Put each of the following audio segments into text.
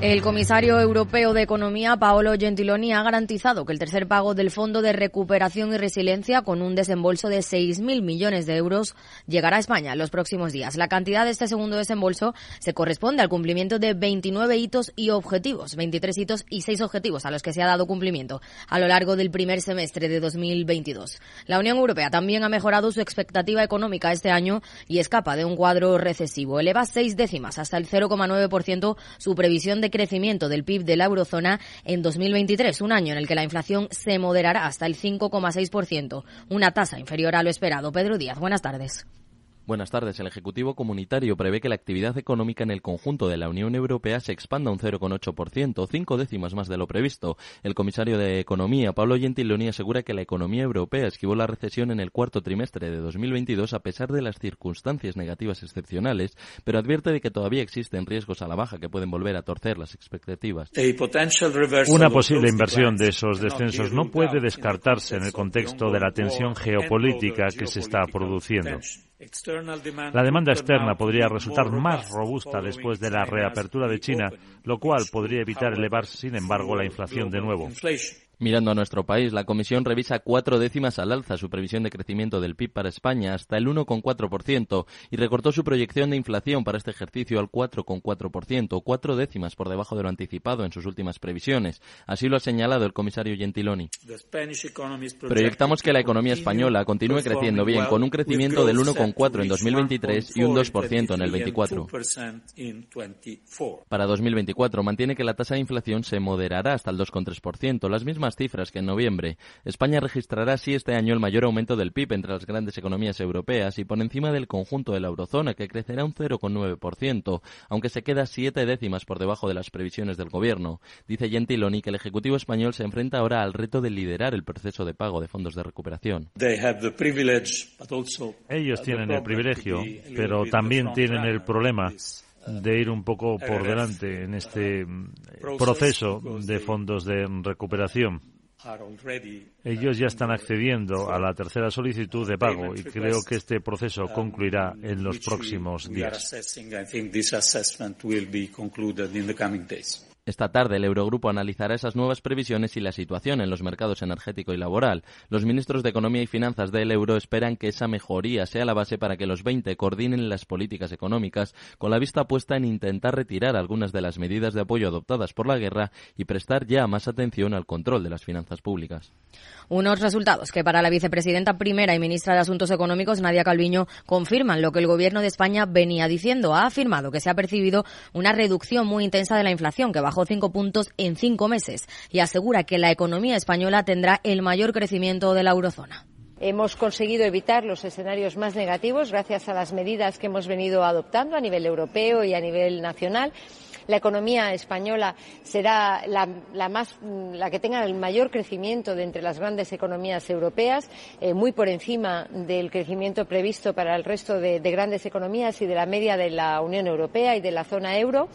El comisario europeo de Economía, Paolo Gentiloni, ha garantizado que el tercer pago del Fondo de Recuperación y Resiliencia, con un desembolso de 6.000 millones de euros, llegará a España los próximos días. La cantidad de este segundo desembolso se corresponde al cumplimiento de 29 hitos y objetivos, 23 hitos y 6 objetivos a los que se ha dado cumplimiento a lo largo del primer semestre de 2022. La Unión Europea también ha mejorado su expectativa económica este año y escapa de un cuadro recesivo. Eleva seis décimas hasta el 0,9% su previsión de crecimiento del PIB de la eurozona en 2023, un año en el que la inflación se moderará hasta el 5,6%, una tasa inferior a lo esperado. Pedro Díaz, buenas tardes. Buenas tardes. El Ejecutivo Comunitario prevé que la actividad económica en el conjunto de la Unión Europea se expanda un 0,8%, cinco décimas más de lo previsto. El comisario de Economía, Pablo Gentiloni, asegura que la economía europea esquivó la recesión en el cuarto trimestre de 2022 a pesar de las circunstancias negativas excepcionales, pero advierte de que todavía existen riesgos a la baja que pueden volver a torcer las expectativas. Una posible inversión de esos descensos no puede descartarse en el contexto de la tensión geopolítica que se está produciendo. La demanda externa podría resultar más robusta después de la reapertura de China, lo cual podría evitar elevar, sin embargo, la inflación de nuevo. Mirando a nuestro país, la Comisión revisa cuatro décimas al alza su previsión de crecimiento del PIB para España hasta el 1,4% y recortó su proyección de inflación para este ejercicio al 4,4%, cuatro décimas por debajo de lo anticipado en sus últimas previsiones. Así lo ha señalado el comisario Gentiloni. Proyectamos que la economía española continúe creciendo bien, con un crecimiento del 1,4 en 2023 y un 2% en el 24. Para 2024 mantiene que la tasa de inflación se moderará hasta el 2,3%, las mismas cifras que en noviembre. España registrará así este año el mayor aumento del PIB entre las grandes economías europeas y por encima del conjunto de la eurozona, que crecerá un 0,9%, aunque se queda siete décimas por debajo de las previsiones del gobierno. Dice Gentiloni que el Ejecutivo español se enfrenta ahora al reto de liderar el proceso de pago de fondos de recuperación. Ellos tienen el privilegio, pero también tienen el problema de ir un poco por delante en este mm, proceso de fondos de recuperación. Ellos ya están accediendo a la tercera solicitud de pago y creo que este proceso concluirá en los próximos días. Esta tarde el Eurogrupo analizará esas nuevas previsiones y la situación en los mercados energético y laboral. Los ministros de Economía y Finanzas del euro esperan que esa mejoría sea la base para que los 20 coordinen las políticas económicas con la vista puesta en intentar retirar algunas de las medidas de apoyo adoptadas por la guerra y prestar ya más atención al control de las finanzas públicas. Unos resultados que para la vicepresidenta primera y ministra de Asuntos Económicos, Nadia Calviño, confirman lo que el Gobierno de España venía diciendo. Ha afirmado que se ha percibido una reducción muy intensa de la inflación, que bajó cinco puntos en cinco meses y asegura que la economía española tendrá el mayor crecimiento de la eurozona. Hemos conseguido evitar los escenarios más negativos gracias a las medidas que hemos venido adoptando a nivel europeo y a nivel nacional. La economía española será la, que tenga el mayor crecimiento de entre las grandes economías europeas, eh, muy por encima del crecimiento previsto para el resto de grandes economías y de la media de la Unión Europea y de la zona euro.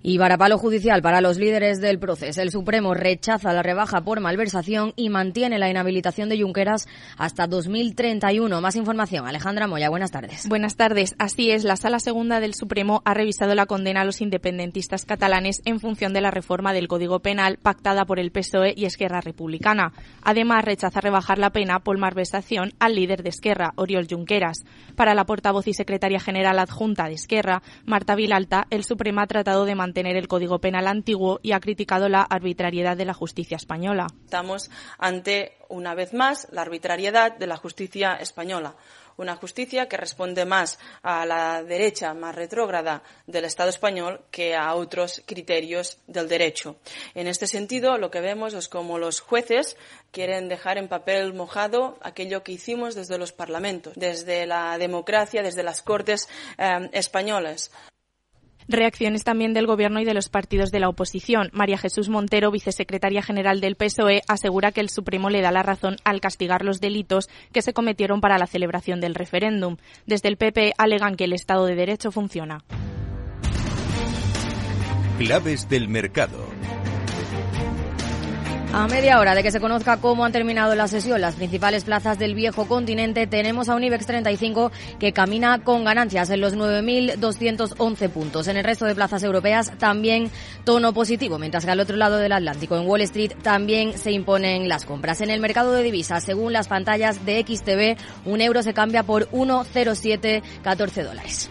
Y varapalo judicial para los líderes del proceso. El Supremo rechaza la rebaja por malversación y mantiene la inhabilitación de Junqueras hasta 2031. Más información. Alejandra Moya, buenas tardes. Buenas tardes. Así es, la Sala Segunda del Supremo ha revisado la condena a los independentistas catalanes en función de la reforma del Código Penal pactada por el PSOE y Esquerra Republicana. Además, rechaza rebajar la pena por malversación al líder de Esquerra, Oriol Junqueras. Para la portavoz y secretaria general adjunta de Esquerra, Marta Vilalta, el Supremo ha tratado de mantener mantener el Código Penal antiguo y ha criticado la arbitrariedad de la justicia española. Estamos ante, una vez más, la arbitrariedad de la justicia española una justicia que responde más a la derecha más retrógrada del Estado español que a otros criterios del derecho. En este sentido, lo que vemos es como los jueces quieren dejar en papel mojado aquello que hicimos desde los parlamentos, desde la democracia, desde las Cortes eh, españolas. Reacciones también del Gobierno y de los partidos de la oposición. María Jesús Montero, vicesecretaria general del PSOE, asegura que el Supremo le da la razón al castigar los delitos que se cometieron para la celebración del referéndum. Desde el PP alegan que el Estado de Derecho funciona. Claves del mercado. A media hora de que se conozca cómo han terminado la sesión las principales plazas del viejo continente, tenemos a un IBEX 35 que camina con ganancias en los 9.211 puntos. En el resto de plazas europeas también tono positivo, mientras que al otro lado del Atlántico, en Wall Street, también se imponen las compras. En el mercado de divisas, según las pantallas de XTV, un euro se cambia por 1,0714 dólares.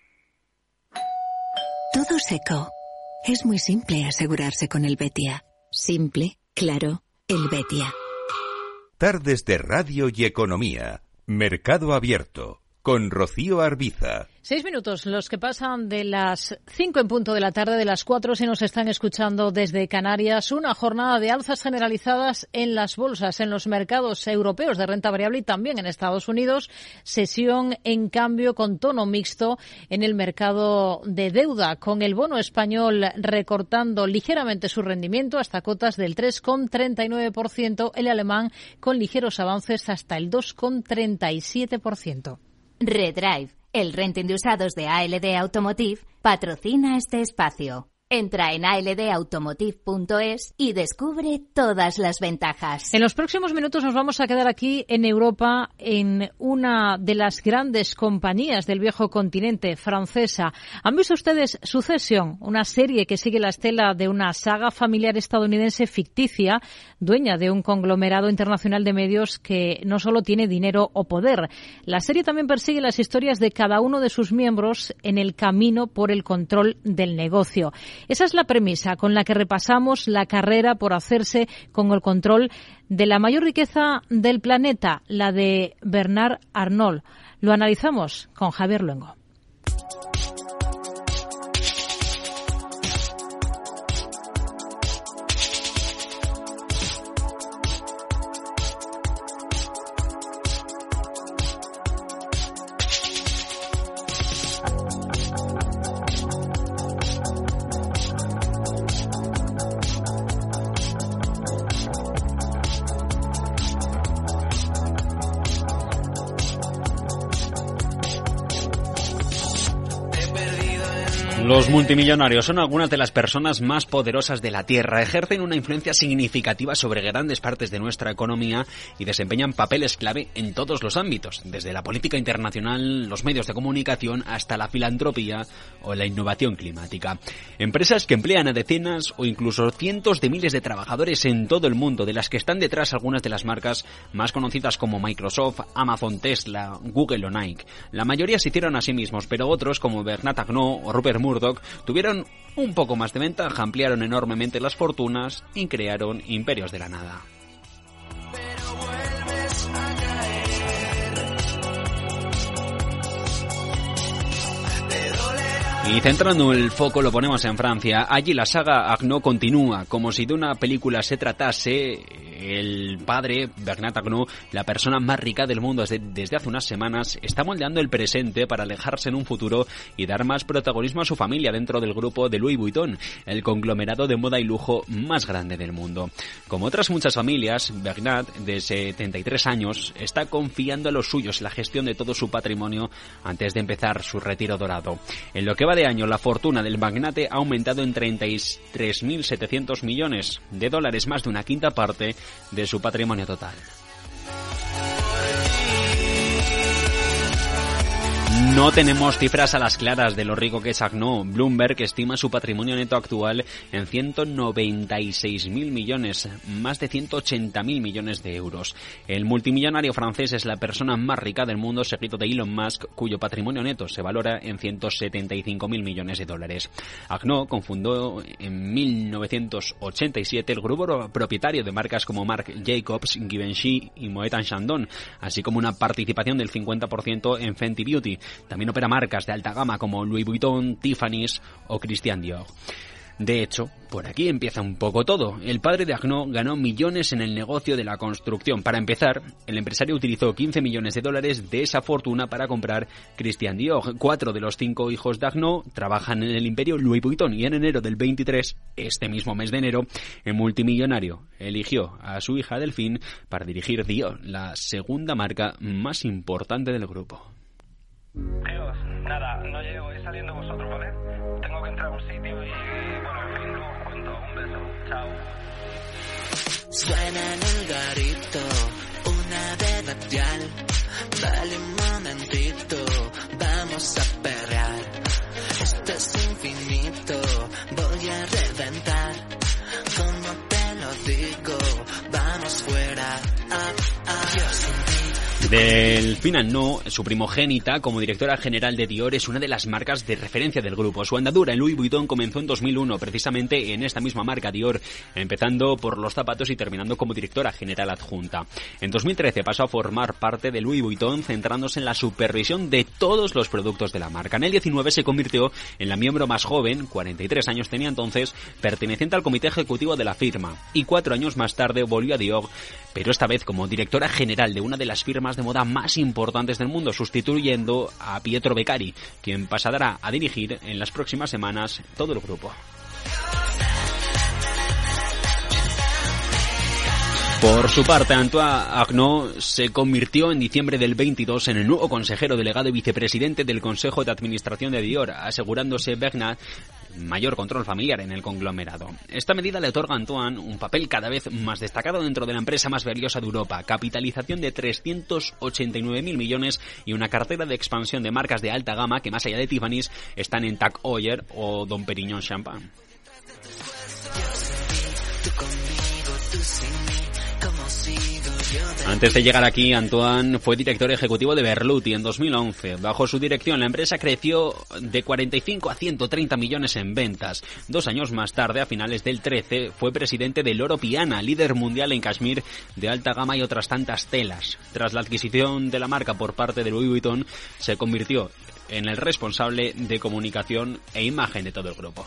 Todo seco. Es muy simple asegurarse con el Betia. Simple, claro, el Betia. Tardes de Radio y Economía. Mercado Abierto. Con Rocío Arbiza. Seis minutos, los que pasan de las cinco en punto de la tarde, de las cuatro si nos están escuchando desde Canarias. Una jornada de alzas generalizadas en las bolsas, en los mercados europeos de renta variable y también en Estados Unidos. Sesión, en cambio, con tono mixto en el mercado de deuda, con el bono español recortando ligeramente su rendimiento hasta cotas del 3,39%, el alemán con ligeros avances hasta el 2,37%. Redrive el renting de usados de ALD Automotive patrocina este espacio. Entra en aldautomotive.es y descubre todas las ventajas. En los próximos minutos nos vamos a quedar aquí en Europa en una de las grandes compañías del viejo continente francesa. ¿Han visto ustedes Sucesión, una serie que sigue la estela de una saga familiar estadounidense ficticia, dueña de un conglomerado internacional de medios que no solo tiene dinero o poder. La serie también persigue las historias de cada uno de sus miembros en el camino por el control del negocio. Esa es la premisa con la que repasamos la carrera por hacerse con el control de la mayor riqueza del planeta, la de Bernard Arnault. Lo analizamos con Javier Luengo. Multimillonarios son algunas de las personas más poderosas de la Tierra, ejercen una influencia significativa sobre grandes partes de nuestra economía y desempeñan papeles clave en todos los ámbitos, desde la política internacional, los medios de comunicación hasta la filantropía o la innovación climática. Empresas que emplean a decenas o incluso cientos de miles de trabajadores en todo el mundo, de las que están detrás algunas de las marcas más conocidas como Microsoft, Amazon, Tesla, Google o Nike. La mayoría se hicieron a sí mismos, pero otros como Bernat Arnault o Rupert Murdoch tuvieron un poco más de ventaja, ampliaron enormemente las fortunas y crearon imperios de la nada. Y centrando el foco lo ponemos en Francia. Allí la saga Agno continúa, como si de una película se tratase el padre, Bernat Arnault, la persona más rica del mundo desde, hace unas semanas, está moldeando el presente para alejarse en un futuro y dar más protagonismo a su familia dentro del grupo de Louis Vuitton, el conglomerado de moda y lujo más grande del mundo. Como otras muchas familias, Bernat, de 73 años, está confiando a los suyos la gestión de todo su patrimonio antes de empezar su retiro dorado. En lo que va de año, la fortuna del magnate ha aumentado en 33.700 millones de dólares, más de una quinta parte de su patrimonio total. No tenemos cifras a las claras de lo rico que es Agno. Bloomberg estima su patrimonio neto actual en 196.000 millones, más de 180.000 millones de euros. El multimillonario francés es la persona más rica del mundo, seguido de Elon Musk, cuyo patrimonio neto se valora en 175.000 millones de dólares. Agno confundó en 1987 el grupo propietario de marcas como Marc Jacobs, Givenchy y Moet Chandon, así como una participación del 50% en Fenty Beauty. También opera marcas de alta gama como Louis Vuitton, Tiffany's o Christian Dior. De hecho, por aquí empieza un poco todo. El padre de Agno ganó millones en el negocio de la construcción. Para empezar, el empresario utilizó 15 millones de dólares de esa fortuna para comprar Christian Dior. Cuatro de los cinco hijos de Agno trabajan en el imperio Louis Vuitton y en enero del 23, este mismo mes de enero, el multimillonario eligió a su hija Delphine para dirigir Dior, la segunda marca más importante del grupo. Tíos, nada, no llego, voy saliendo vosotros, ¿vale? Tengo que entrar a un sitio y, bueno, en fin, os cuento. Un beso, chao. Suena en el garito una de. Dale Delfina No, su primogénita, como directora general de Dior, es una de las marcas de referencia del grupo. Su andadura en Louis Vuitton comenzó en 2001, precisamente en esta misma marca Dior, empezando por los zapatos y terminando como directora general adjunta. En 2013 pasó a formar parte de Louis Vuitton, centrándose en la supervisión de todos los productos de la marca. En el 19 se convirtió en la miembro más joven, 43 años tenía entonces, perteneciente al comité ejecutivo de la firma. Y cuatro años más tarde volvió a Dior, pero esta vez como directora general de una de las firmas de moda más importantes del mundo, sustituyendo a Pietro Beccari, quien pasará a dirigir en las próximas semanas todo el grupo. Por su parte, Antoine Agno se convirtió en diciembre del 22 en el nuevo consejero delegado y vicepresidente del Consejo de Administración de Dior, asegurándose Bernard mayor control familiar en el conglomerado. Esta medida le otorga a Antoine un papel cada vez más destacado dentro de la empresa más valiosa de Europa, capitalización de 389.000 millones y una cartera de expansión de marcas de alta gama que más allá de Tiffany's están en Tag Heuer o Don Perignon Champagne. Antes de llegar aquí, Antoine fue director ejecutivo de Berluti en 2011. Bajo su dirección, la empresa creció de 45 a 130 millones en ventas. Dos años más tarde, a finales del 13, fue presidente de Loro Piana, líder mundial en Kashmir de alta gama y otras tantas telas. Tras la adquisición de la marca por parte de Louis Vuitton, se convirtió en el responsable de comunicación e imagen de todo el grupo.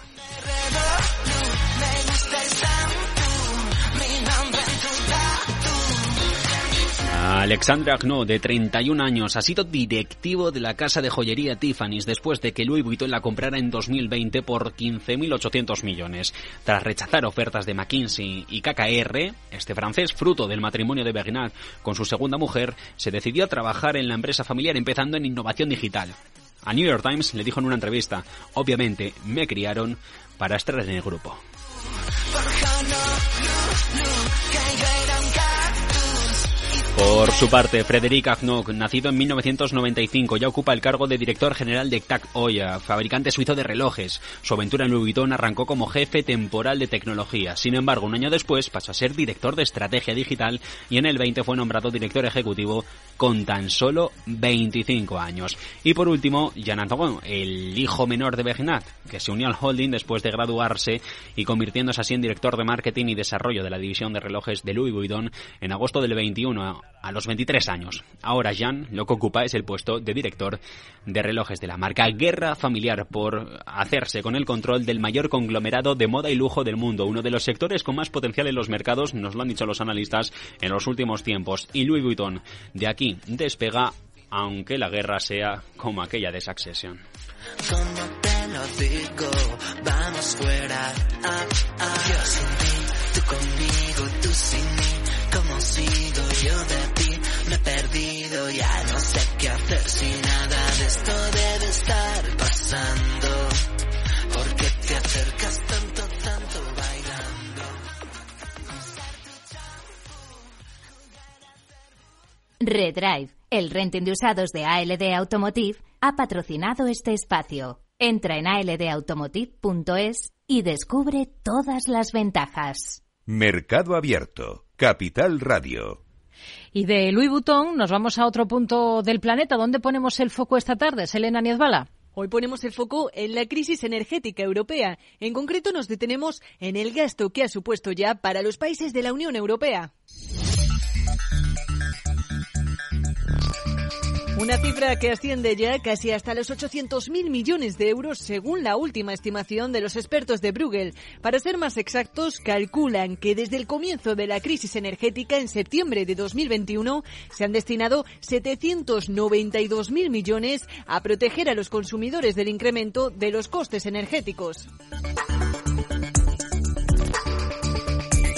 Alexandre Agno, de 31 años, ha sido directivo de la casa de joyería Tiffany's después de que Louis Vuitton la comprara en 2020 por 15.800 millones. Tras rechazar ofertas de McKinsey y KKR, este francés, fruto del matrimonio de Bernard con su segunda mujer, se decidió a trabajar en la empresa familiar empezando en innovación digital. A New York Times le dijo en una entrevista, obviamente me criaron para estar en el grupo. Por su parte, Frédéric Agnoc, nacido en 1995, ya ocupa el cargo de director general de TAC Oya, fabricante suizo de relojes. Su aventura en Louis Vuitton arrancó como jefe temporal de tecnología. Sin embargo, un año después pasó a ser director de estrategia digital y en el 20 fue nombrado director ejecutivo con tan solo 25 años. Y por último, Jean Antoine, el hijo menor de Bernard, que se unió al holding después de graduarse y convirtiéndose así en director de marketing y desarrollo de la división de relojes de Louis Vuitton en agosto del 21 a los 23 años. Ahora Jean lo que ocupa es el puesto de director de relojes de la marca Guerra Familiar por hacerse con el control del mayor conglomerado de moda y lujo del mundo, uno de los sectores con más potencial en los mercados, nos lo han dicho los analistas en los últimos tiempos. Y Louis Vuitton de aquí despega, aunque la guerra sea como aquella de Succession. Como te lo digo, vamos fuera. Ah, ah. Yo sin ti, tú conmigo, tú sin mí. ¿Cómo sigo yo de ti? Me he perdido, ya no sé qué hacer si nada de esto debe estar pasando. ¿Por qué te acercas tanto, tanto bailando? Redrive, el renting de usados de ALD Automotive, ha patrocinado este espacio. Entra en aldautomotive.es y descubre todas las ventajas. Mercado Abierto, Capital Radio. Y de Louis Vuitton nos vamos a otro punto del planeta. ¿Dónde ponemos el foco esta tarde, Selena Niezbala? Hoy ponemos el foco en la crisis energética europea. En concreto nos detenemos en el gasto que ha supuesto ya para los países de la Unión Europea. Una cifra que asciende ya casi hasta los 800.000 millones de euros según la última estimación de los expertos de Bruegel. Para ser más exactos, calculan que desde el comienzo de la crisis energética en septiembre de 2021 se han destinado 792.000 millones a proteger a los consumidores del incremento de los costes energéticos.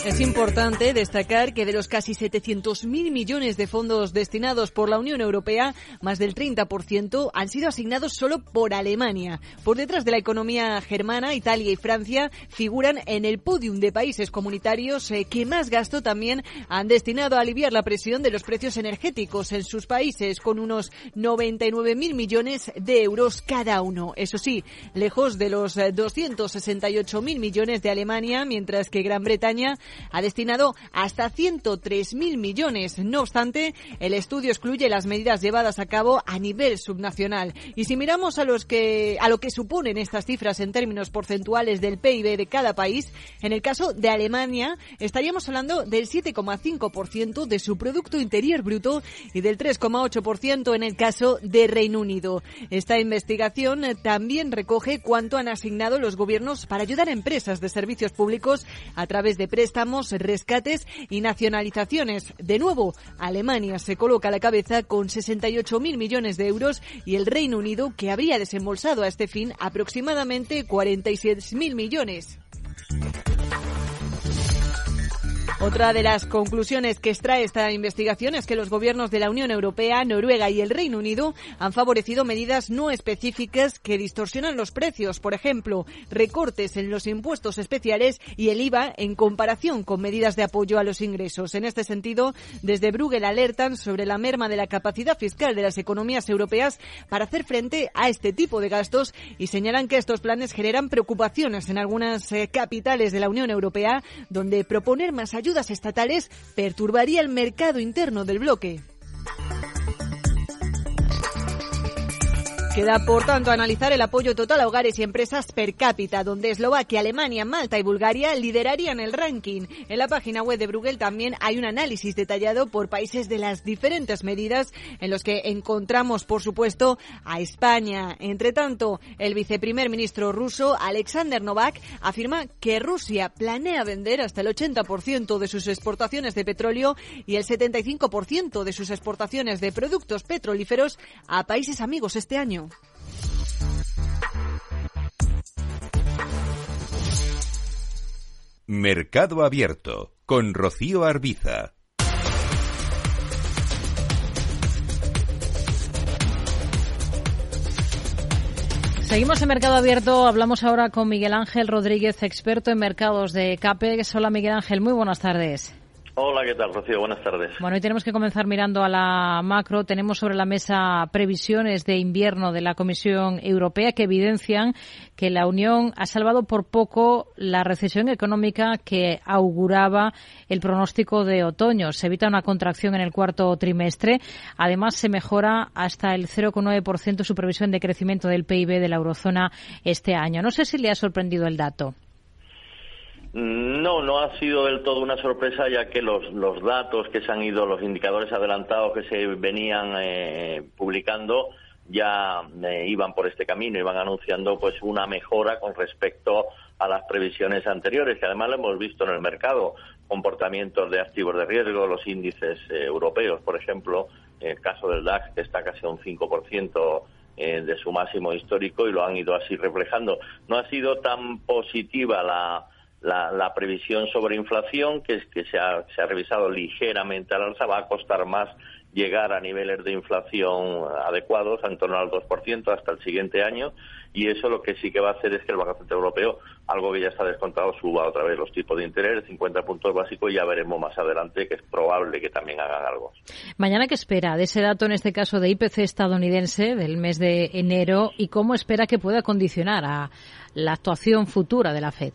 Es importante destacar que de los casi 700.000 millones de fondos destinados por la Unión Europea, más del 30% han sido asignados solo por Alemania. Por detrás de la economía germana, Italia y Francia figuran en el podium de países comunitarios eh, que más gasto también han destinado a aliviar la presión de los precios energéticos en sus países, con unos 99.000 millones de euros cada uno. Eso sí, lejos de los 268.000 eh, millones de Alemania, mientras que Gran Bretaña ha destinado hasta 103.000 millones. No obstante, el estudio excluye las medidas llevadas a cabo a nivel subnacional. Y si miramos a, los que, a lo que suponen estas cifras en términos porcentuales del PIB de cada país, en el caso de Alemania estaríamos hablando del 7,5% de su Producto Interior Bruto y del 3,8% en el caso de Reino Unido. Esta investigación también recoge cuánto han asignado los gobiernos para ayudar a empresas de servicios públicos a través de préstamos rescates y nacionalizaciones. De nuevo, Alemania se coloca a la cabeza con 68.000 millones de euros y el Reino Unido, que habría desembolsado a este fin aproximadamente 46.000 millones. Otra de las conclusiones que extrae esta investigación es que los gobiernos de la Unión Europea, Noruega y el Reino Unido han favorecido medidas no específicas que distorsionan los precios, por ejemplo, recortes en los impuestos especiales y el IVA en comparación con medidas de apoyo a los ingresos. En este sentido, desde Bruegel alertan sobre la merma de la capacidad fiscal de las economías europeas para hacer frente a este tipo de gastos y señalan que estos planes generan preocupaciones en algunas eh, capitales de la Unión Europea, donde proponer más ayuda ayudas estatales perturbaría el mercado interno del bloque. Queda, por tanto, analizar el apoyo total a hogares y empresas per cápita, donde Eslovaquia, Alemania, Malta y Bulgaria liderarían el ranking. En la página web de Bruegel también hay un análisis detallado por países de las diferentes medidas en los que encontramos, por supuesto, a España. Entre tanto, el viceprimer ministro ruso, Alexander Novak, afirma que Rusia planea vender hasta el 80% de sus exportaciones de petróleo y el 75% de sus exportaciones de productos petrolíferos a países amigos este año. Mercado Abierto con Rocío Arbiza. Seguimos en Mercado Abierto. Hablamos ahora con Miguel Ángel Rodríguez, experto en mercados de CAPEX. Hola Miguel Ángel, muy buenas tardes. Hola, ¿qué tal, Rocío? Buenas tardes. Bueno, hoy tenemos que comenzar mirando a la macro. Tenemos sobre la mesa previsiones de invierno de la Comisión Europea que evidencian que la Unión ha salvado por poco la recesión económica que auguraba el pronóstico de otoño. Se evita una contracción en el cuarto trimestre. Además, se mejora hasta el 0,9% su previsión de crecimiento del PIB de la eurozona este año. No sé si le ha sorprendido el dato. No, no ha sido del todo una sorpresa, ya que los, los datos que se han ido, los indicadores adelantados que se venían eh, publicando, ya eh, iban por este camino, iban anunciando pues una mejora con respecto a las previsiones anteriores, que además lo hemos visto en el mercado, comportamientos de activos de riesgo, los índices eh, europeos, por ejemplo, el caso del DAX, que está casi a un 5% de su máximo histórico y lo han ido así reflejando. No ha sido tan positiva la la, previsión sobre inflación, que, es que se ha, se ha revisado ligeramente al alza, va a costar más llegar a niveles de inflación adecuados, en torno al 2% hasta el siguiente año, y eso lo que sí que va a hacer es que el Banco Central Europeo, algo que ya está descontado, suba otra vez los tipos de interés, 50 puntos básicos, y ya veremos más adelante que es probable que también hagan algo. Mañana, ¿qué espera de ese dato, en este caso de IPC estadounidense del mes de enero, y cómo espera que pueda condicionar a la actuación futura de la Fed?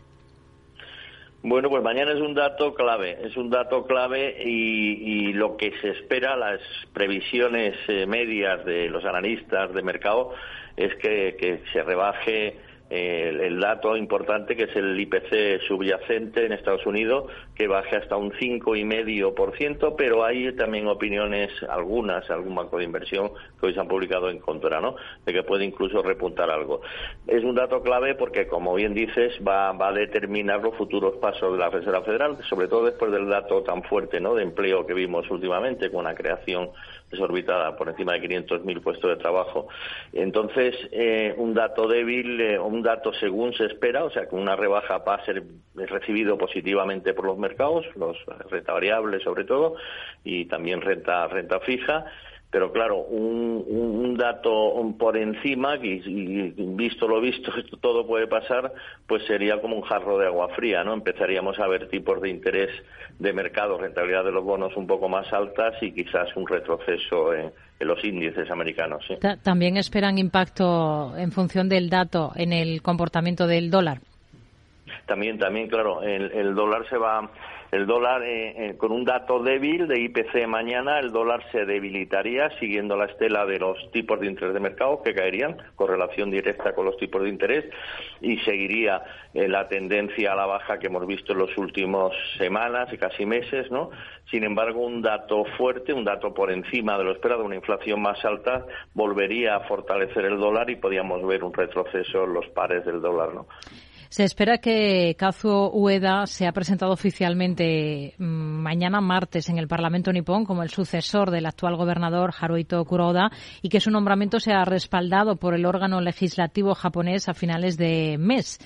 Bueno, pues mañana es un dato clave, es un dato clave y, lo que se espera, las previsiones eh, medias de los analistas de mercado, es que se rebaje el, dato importante que es el IPC subyacente en Estados Unidos que baje hasta un 5,5%, pero hay también opiniones, algunas, algún banco de inversión que hoy se han publicado en contra, ¿no? De que puede incluso repuntar algo. Es un dato clave porque, como bien dices, va, va a determinar los futuros pasos de la Reserva Federal, sobre todo después del dato tan fuerte, ¿no? De empleo que vimos últimamente con la creación desorbitada por encima de 500.000 puestos de trabajo. Entonces, eh, un dato débil, eh, un dato según se espera, o sea, que una rebaja va a ser recibido positivamente por los mercados, los renta variable sobre todo, y también renta, renta fija pero claro, un, un dato por encima, y, visto lo visto, esto todo puede pasar, pues sería como un jarro de agua fría, ¿no? Empezaríamos a ver tipos de interés de mercado, rentabilidad de los bonos un poco más altas y quizás un retroceso en, los índices americanos. ¿También esperan impacto en función del dato en el comportamiento del dólar? También, también, claro, el dólar se va el dólar, eh, eh, con un dato débil de IPC mañana, el dólar se debilitaría siguiendo la estela de los tipos de interés de mercado que caerían, correlación directa con los tipos de interés, y seguiría eh, la tendencia a la baja que hemos visto en los últimos semanas y casi meses, ¿no? Sin embargo, un dato fuerte, un dato por encima de lo esperado, una inflación más alta, volvería a fortalecer el dólar y podríamos ver un retroceso en los pares del dólar, ¿no? Se espera que Kazuo Ueda sea presentado oficialmente mm, mañana martes en el Parlamento nipón como el sucesor del actual gobernador Haruhito Kuroda y que su nombramiento sea respaldado por el órgano legislativo japonés a finales de mes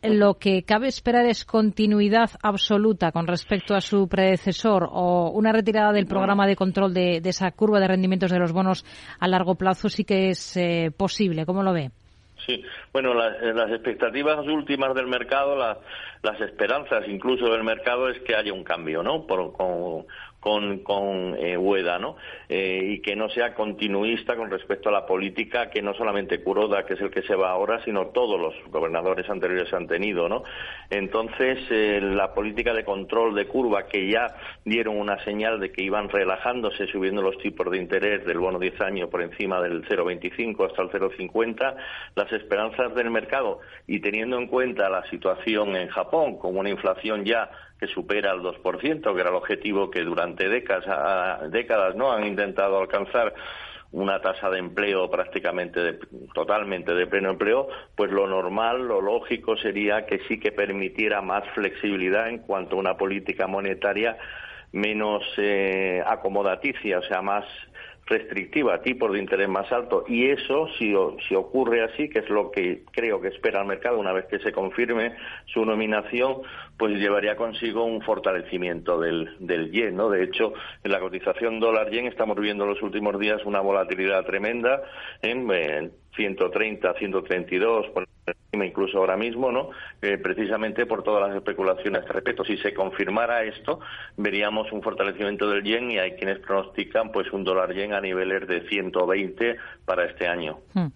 lo que cabe esperar es continuidad absoluta con respecto a su predecesor o una retirada del programa de control de, esa curva de rendimientos de los bonos a largo plazo sí que es eh, posible. ¿Cómo lo ve? Sí, bueno, eh, las expectativas últimas del mercado, las esperanzas incluso del mercado es que haya un cambio, ¿no? Por, con, con, con eh, Ueda, ¿no? Eh, y que no sea continuista con respecto a la política que no solamente Kuroda, que es el que se va ahora, sino todos los gobernadores anteriores han tenido, ¿no? Entonces, eh, la política de control de curva, que ya dieron una señal de que iban relajándose, subiendo los tipos de interés del bono 10 años por encima del 0,25 hasta el 0,50, las esperanzas del mercado y teniendo en cuenta la situación en Japón, con una inflación ya que supera el 2%, que era el objetivo que durante décadas, décadas no han intentado alcanzar una tasa de empleo prácticamente totalmente de pleno empleo, pues lo normal, lo lógico sería que sí que permitiera más flexibilidad en cuanto a una política monetaria menos eh, acomodaticia, o sea, más restrictiva, tipos de interés más altos, y eso, si, si ocurre así, que es lo que creo que espera el mercado una vez que se confirme su nominación, pues llevaría consigo un fortalecimiento del, del yen, ¿no? De hecho, en la cotización dólar-yen estamos viendo en los últimos días una volatilidad tremenda en, en 130, 132, por encima incluso ahora mismo, ¿no? Eh, precisamente por todas las especulaciones que respecto. Si se confirmara esto, veríamos un fortalecimiento del yen y hay quienes pronostican pues un dólar yen a niveles de 120 para este año. Hmm.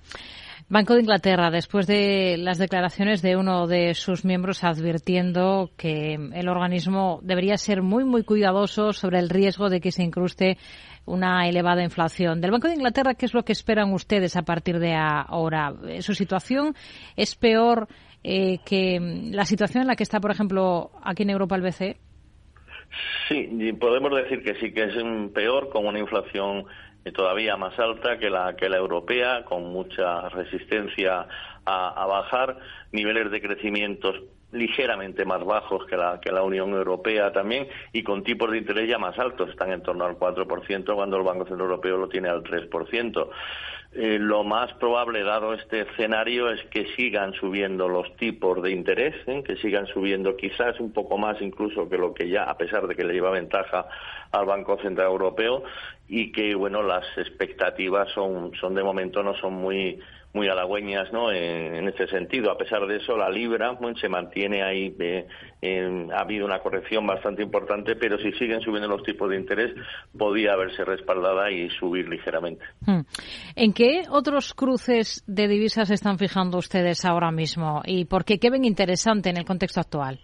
Banco de Inglaterra, después de las declaraciones de uno de sus miembros advirtiendo que el organismo debería ser muy, muy cuidadoso sobre el riesgo de que se incruste una elevada inflación. Del Banco de Inglaterra, ¿qué es lo que esperan ustedes a partir de ahora? ¿Su situación es peor eh, que la situación en la que está, por ejemplo, aquí en Europa el BCE? Sí, podemos decir que sí que es peor con una inflación todavía más alta que la que la europea, con mucha resistencia a, bajar, niveles de crecimientos ligeramente más bajos que la, que la Unión Europea también y con tipos de interés ya más altos, están en torno al 4% cuando el Banco Central Europeo lo tiene al 3%. eh, lo más probable, dado este escenario, es que sigan subiendo los tipos de interés, ¿eh? que sigan subiendo quizás un poco más incluso que lo que ya, a pesar de que le lleva ventaja al Banco Central Europeo, y que, bueno, las expectativas son, son de momento no son muy muy halagüeñas ¿no? En, este sentido. A pesar de eso, la libra se mantiene ahí. ha habido una corrección bastante importante, pero si siguen subiendo los tipos de interés, podía haberse respaldada y subir ligeramente. Hmm. ¿En qué otros cruces de divisas están fijando ustedes ahora mismo y por qué? ¿Qué ven interesante en el contexto actual?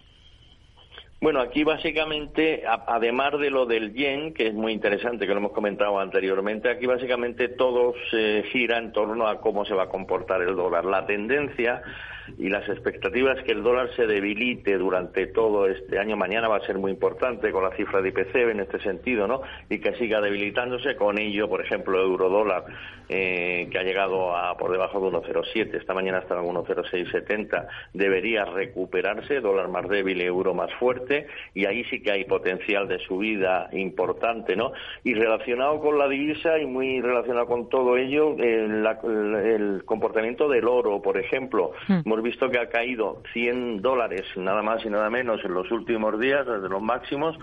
Bueno, aquí básicamente, además de lo del yen, que es muy interesante, que lo hemos comentado anteriormente, aquí básicamente todo se gira en torno a cómo se va a comportar el dólar. La tendencia y las expectativas que el dólar se debilite durante todo este año. Mañana va a ser muy importante con la cifra de IPC en este sentido, ¿no? Y que siga debilitándose. Con ello, por ejemplo, euro-dólar, eh, que ha llegado a por debajo de 1,07, esta mañana estaba en 1,0670, debería recuperarse, dólar más débil, euro más fuerte, y ahí sí que hay potencial de subida importante, ¿no? Y relacionado con la divisa y muy relacionado con todo ello, el, comportamiento del oro, por ejemplo. Hmm visto que ha caído 100 dólares, nada más y nada menos, en los últimos días, desde los máximos,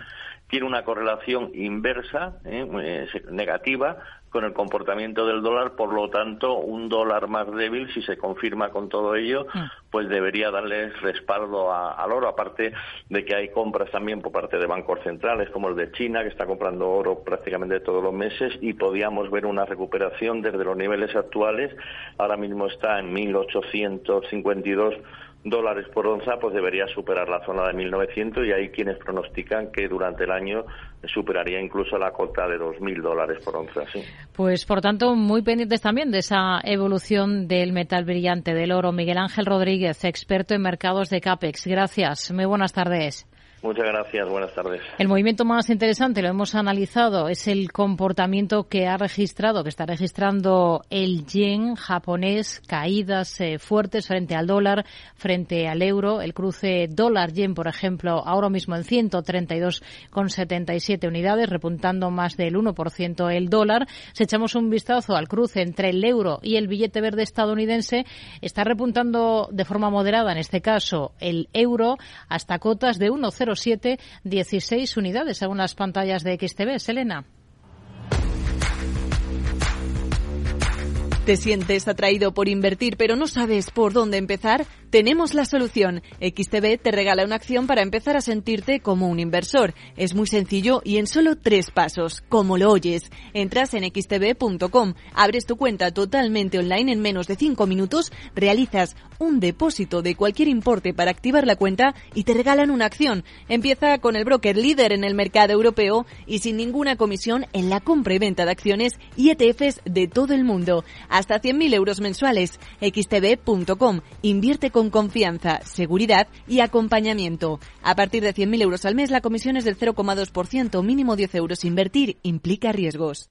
tiene una correlación inversa, ¿eh? Eh, negativa, con el comportamiento del dólar, por lo tanto, un dólar más débil, si se confirma con todo ello, mm. pues debería darle respaldo al oro, aparte de que hay compras también por parte de bancos centrales, como el de China, que está comprando oro prácticamente todos los meses, y podíamos ver una recuperación desde los niveles actuales, ahora mismo está en 1852 dólares por onza, pues debería superar la zona de 1.900 y hay quienes pronostican que durante el año superaría incluso la cota de 2.000 dólares por onza. Sí. Pues por tanto, muy pendientes también de esa evolución del metal brillante del oro. Miguel Ángel Rodríguez, experto en mercados de CAPEX. Gracias. Muy buenas tardes. Muchas gracias, buenas tardes. El movimiento más interesante, lo hemos analizado, es el comportamiento que ha registrado, que está registrando el yen japonés, caídas eh, fuertes frente al dólar, frente al euro. El cruce dólar-yen, por ejemplo, ahora mismo en 132,77 unidades, repuntando más del 1% el dólar. Si echamos un vistazo al cruce entre el euro y el billete verde estadounidense, está repuntando de forma moderada, en este caso, el euro hasta cotas de 1,0 7, 16 unidades según las pantallas de XTV. Selena. ¿Te sientes atraído por invertir pero no sabes por dónde empezar? Tenemos la solución. XTB te regala una acción para empezar a sentirte como un inversor. Es muy sencillo y en solo tres pasos, como lo oyes. Entras en xtb.com, abres tu cuenta totalmente online en menos de cinco minutos, realizas un depósito de cualquier importe para activar la cuenta y te regalan una acción. Empieza con el broker líder en el mercado europeo y sin ninguna comisión en la compra y venta de acciones y ETFs de todo el mundo. Hasta 100.000 euros mensuales. xtb.com. Invierte con confianza, seguridad y acompañamiento. A partir de 100.000 euros al mes, la comisión es del 0,2%, mínimo 10 euros. Invertir implica riesgos.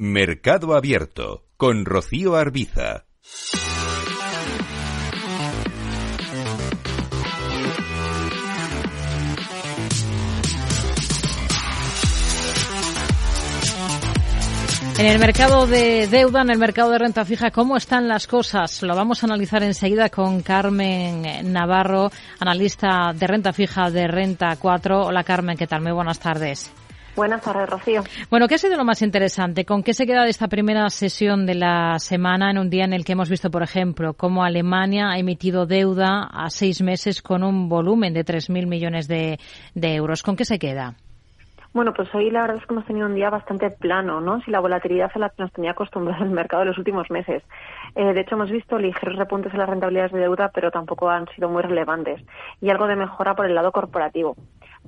Mercado Abierto con Rocío Arbiza. En el mercado de deuda, en el mercado de renta fija, ¿cómo están las cosas? Lo vamos a analizar enseguida con Carmen Navarro, analista de renta fija de Renta 4. Hola Carmen, ¿qué tal? Muy buenas tardes. Buenas tardes, Rocío. Bueno, ¿qué ha sido lo más interesante? ¿Con qué se queda de esta primera sesión de la semana en un día en el que hemos visto, por ejemplo, cómo Alemania ha emitido deuda a seis meses con un volumen de 3.000 millones de, euros? ¿Con qué se queda? Bueno, pues hoy la verdad es que hemos tenido un día bastante plano, ¿no? Si la volatilidad a la que nos tenía acostumbrado el mercado en los últimos meses. Eh, de hecho, hemos visto ligeros repuntes en las rentabilidades de deuda, pero tampoco han sido muy relevantes. Y algo de mejora por el lado corporativo.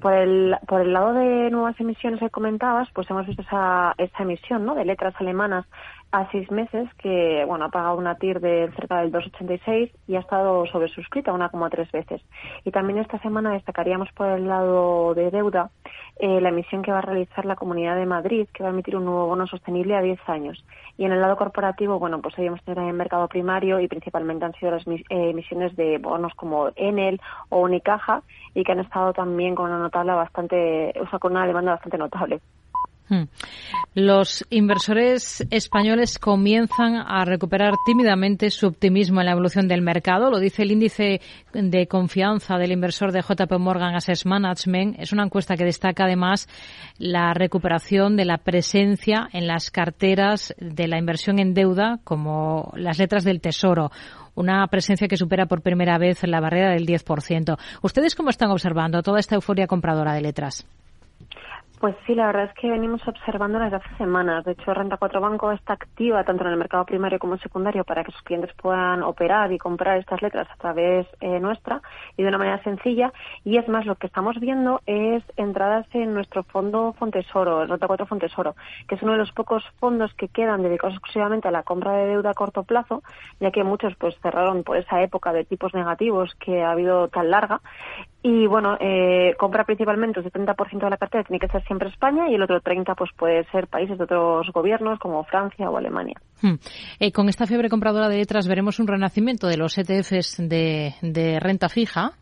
Por el, por el lado de nuevas emisiones que comentabas, pues hemos visto esa, esa emisión ¿no? de letras alemanas a seis meses que bueno ha pagado una TIR de cerca del 2,86 y ha estado sobresuscrita una como tres veces. Y también esta semana destacaríamos por el lado de deuda eh, la emisión que va a realizar la Comunidad de Madrid, que va a emitir un nuevo bono sostenible a 10 años. Y en el lado corporativo, bueno, pues ahí hemos tenido en el mercado primario y principalmente han sido las eh, emisiones de bonos como Enel o Unicaja y que han estado también con una notable bastante, o sea, con una demanda bastante notable. Hmm. Los inversores españoles comienzan a recuperar tímidamente su optimismo en la evolución del mercado. Lo dice el índice de confianza del inversor de JP Morgan Asset Management. Es una encuesta que destaca además la recuperación de la presencia en las carteras de la inversión en deuda como las letras del Tesoro una presencia que supera por primera vez la barrera del 10%. ¿Ustedes cómo están observando toda esta euforia compradora de letras? Pues sí, la verdad es que venimos observando desde hace semanas. De hecho, Renta 4 Banco está activa tanto en el mercado primario como secundario para que sus clientes puedan operar y comprar estas letras a través eh, nuestra y de una manera sencilla. Y es más, lo que estamos viendo es entradas en nuestro fondo Fontesoro, el Renta 4 Fontesoro, que es uno de los pocos fondos que quedan dedicados exclusivamente a la compra de deuda a corto plazo, ya que muchos pues cerraron por esa época de tipos negativos que ha habido tan larga. Y bueno, eh, compra principalmente el 70% de la cartera tiene que ser siempre España y el otro 30 pues puede ser países de otros gobiernos como Francia o Alemania. Hmm. Eh, con esta fiebre compradora de letras veremos un renacimiento de los ETFs de, de renta fija.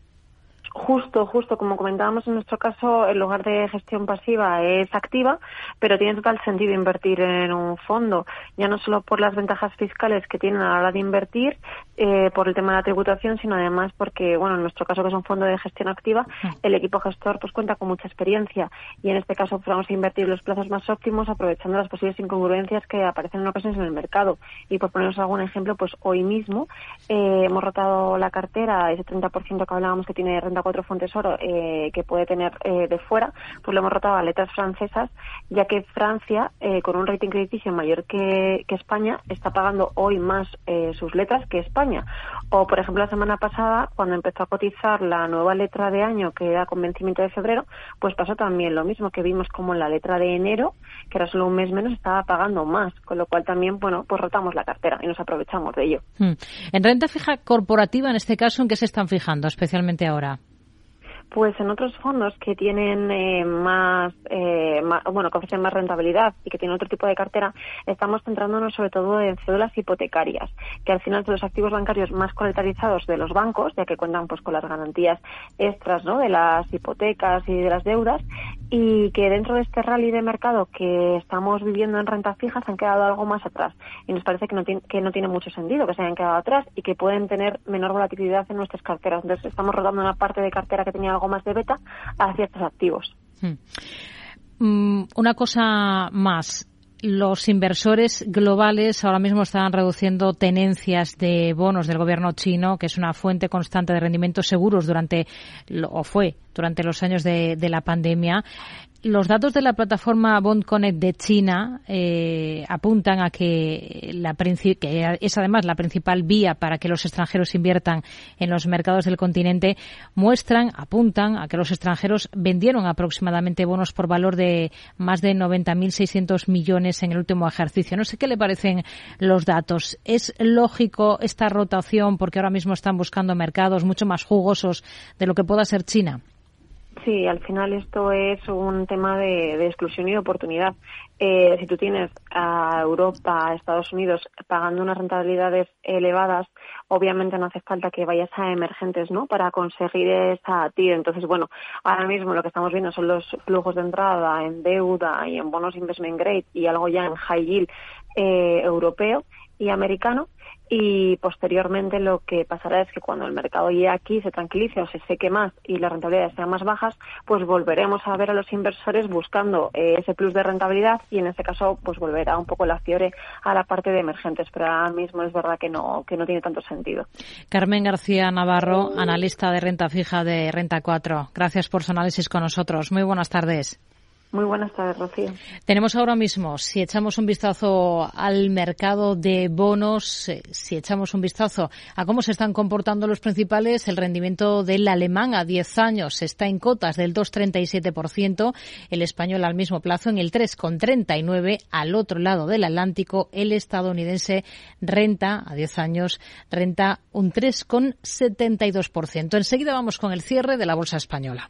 Justo, justo, como comentábamos en nuestro caso, en lugar de gestión pasiva es activa, pero tiene total sentido invertir en un fondo, ya no solo por las ventajas fiscales que tienen a la hora de invertir, eh, por el tema de la tributación, sino además porque, bueno, en nuestro caso que es un fondo de gestión activa, el equipo gestor pues cuenta con mucha experiencia y en este caso vamos a invertir los plazos más óptimos aprovechando las posibles incongruencias que aparecen en ocasiones en el mercado. Y por ponernos algún ejemplo, pues hoy mismo eh, hemos rotado la cartera, ese 30% que hablábamos que tiene renta 4 fondos oro eh, que puede tener eh, de fuera, pues lo hemos rotado a letras francesas, ya que Francia, eh, con un rating crediticio mayor que, que, España, está pagando hoy más sus letras que España. O, por ejemplo, la semana pasada, cuando empezó a cotizar la nueva letra de año, que era con vencimiento de febrero, pues pasó también lo mismo, que vimos como la letra de enero, que era solo un mes menos, estaba pagando más, con lo cual también, bueno, pues rotamos la cartera y nos aprovechamos de ello. Hmm. En renta fija corporativa, en este caso, ¿en qué se están fijando, especialmente ahora? Pues en otros fondos que tienen eh, más, eh, bueno, que ofrecen más rentabilidad y que tienen otro tipo de cartera, estamos centrándonos sobre todo en cédulas hipotecarias, que al final son los activos bancarios más coletarizados de los bancos, ya que cuentan pues con las garantías extras, ¿no? De las hipotecas y de las deudas y que dentro de este rally de mercado que estamos viviendo en renta fija se han quedado algo más atrás y nos parece que no, tiene, que no tiene mucho sentido que se hayan quedado atrás y que pueden tener menor volatilidad en nuestras carteras. Entonces estamos rodando una parte de cartera que tenía algo más de beta a ciertos activos. Hmm. Mm, una cosa más los inversores globales ahora mismo están reduciendo tenencias de bonos del gobierno chino, que es una fuente constante de rendimientos seguros durante, o fue durante los años de, de la pandemia. Los datos de la plataforma Bond Connect de China eh, apuntan a que, la que es además la principal vía para que los extranjeros inviertan en los mercados del continente, muestran, apuntan a que los extranjeros vendieron aproximadamente bonos por valor de más de 90.600 millones en el último ejercicio. No sé qué le parecen los datos. ¿Es lógico esta rotación porque ahora mismo están buscando mercados mucho más jugosos de lo que pueda ser China? Sí, al final esto es un tema de, exclusión y de oportunidad. Eh, si tú tienes a Europa, a Estados Unidos pagando unas rentabilidades elevadas, obviamente no hace falta que vayas a emergentes, ¿no? Para conseguir esa TIR. Entonces, bueno, ahora mismo lo que estamos viendo son los flujos de entrada en deuda y en bonos investment grade y algo ya en high yield eh, europeo y americano y posteriormente lo que pasará es que cuando el mercado llegue aquí, se tranquilice o se seque más y las rentabilidades sean más bajas, pues volveremos a ver a los inversores buscando eh, ese plus de rentabilidad y en este caso pues volverá un poco la fiore a la parte de emergentes, pero ahora mismo es verdad que no, que no tiene tanto sentido. Carmen García Navarro, analista de renta fija de Renta 4. Gracias por su análisis con nosotros. Muy buenas tardes. Muy buenas tardes, Rocío. Tenemos ahora mismo, si echamos un vistazo al mercado de bonos, eh, si echamos un vistazo a cómo se están comportando los principales, el rendimiento del alemán a 10 años está en cotas del 2,37%, el español al mismo plazo en el 3,39%, al otro lado del Atlántico, el estadounidense renta a 10 años, renta un 3,72%. Enseguida vamos con el cierre de la bolsa española.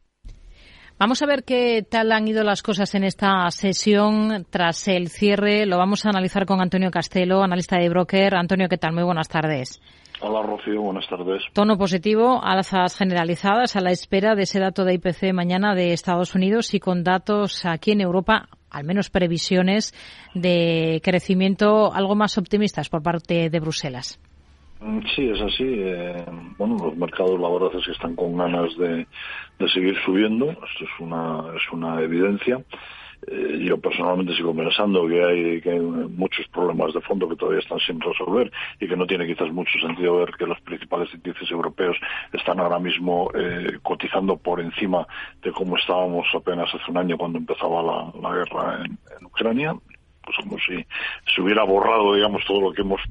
Vamos a ver qué tal han ido las cosas en esta sesión tras el cierre. Lo vamos a analizar con Antonio Castelo, analista de broker. Antonio, ¿qué tal? Muy buenas tardes. Hola Rocío, buenas tardes. Tono positivo, alzas generalizadas a la espera de ese dato de IPC mañana de Estados Unidos y con datos aquí en Europa, al menos previsiones de crecimiento algo más optimistas por parte de Bruselas. Mm, sí, es así. Eh, bueno, los mercados la verdad es que están con ganas de, seguir subiendo. Esto es una, es una evidencia. Eh, yo personalmente sigo pensando que hay, que muchos problemas de fondo que todavía están sin resolver y que no tiene quizás mucho sentido ver que los principales índices europeos están ahora mismo eh, cotizando por encima de cómo estábamos apenas hace un año cuando empezaba la, guerra en Ucrania pues como si se hubiera borrado, digamos, todo lo que hemos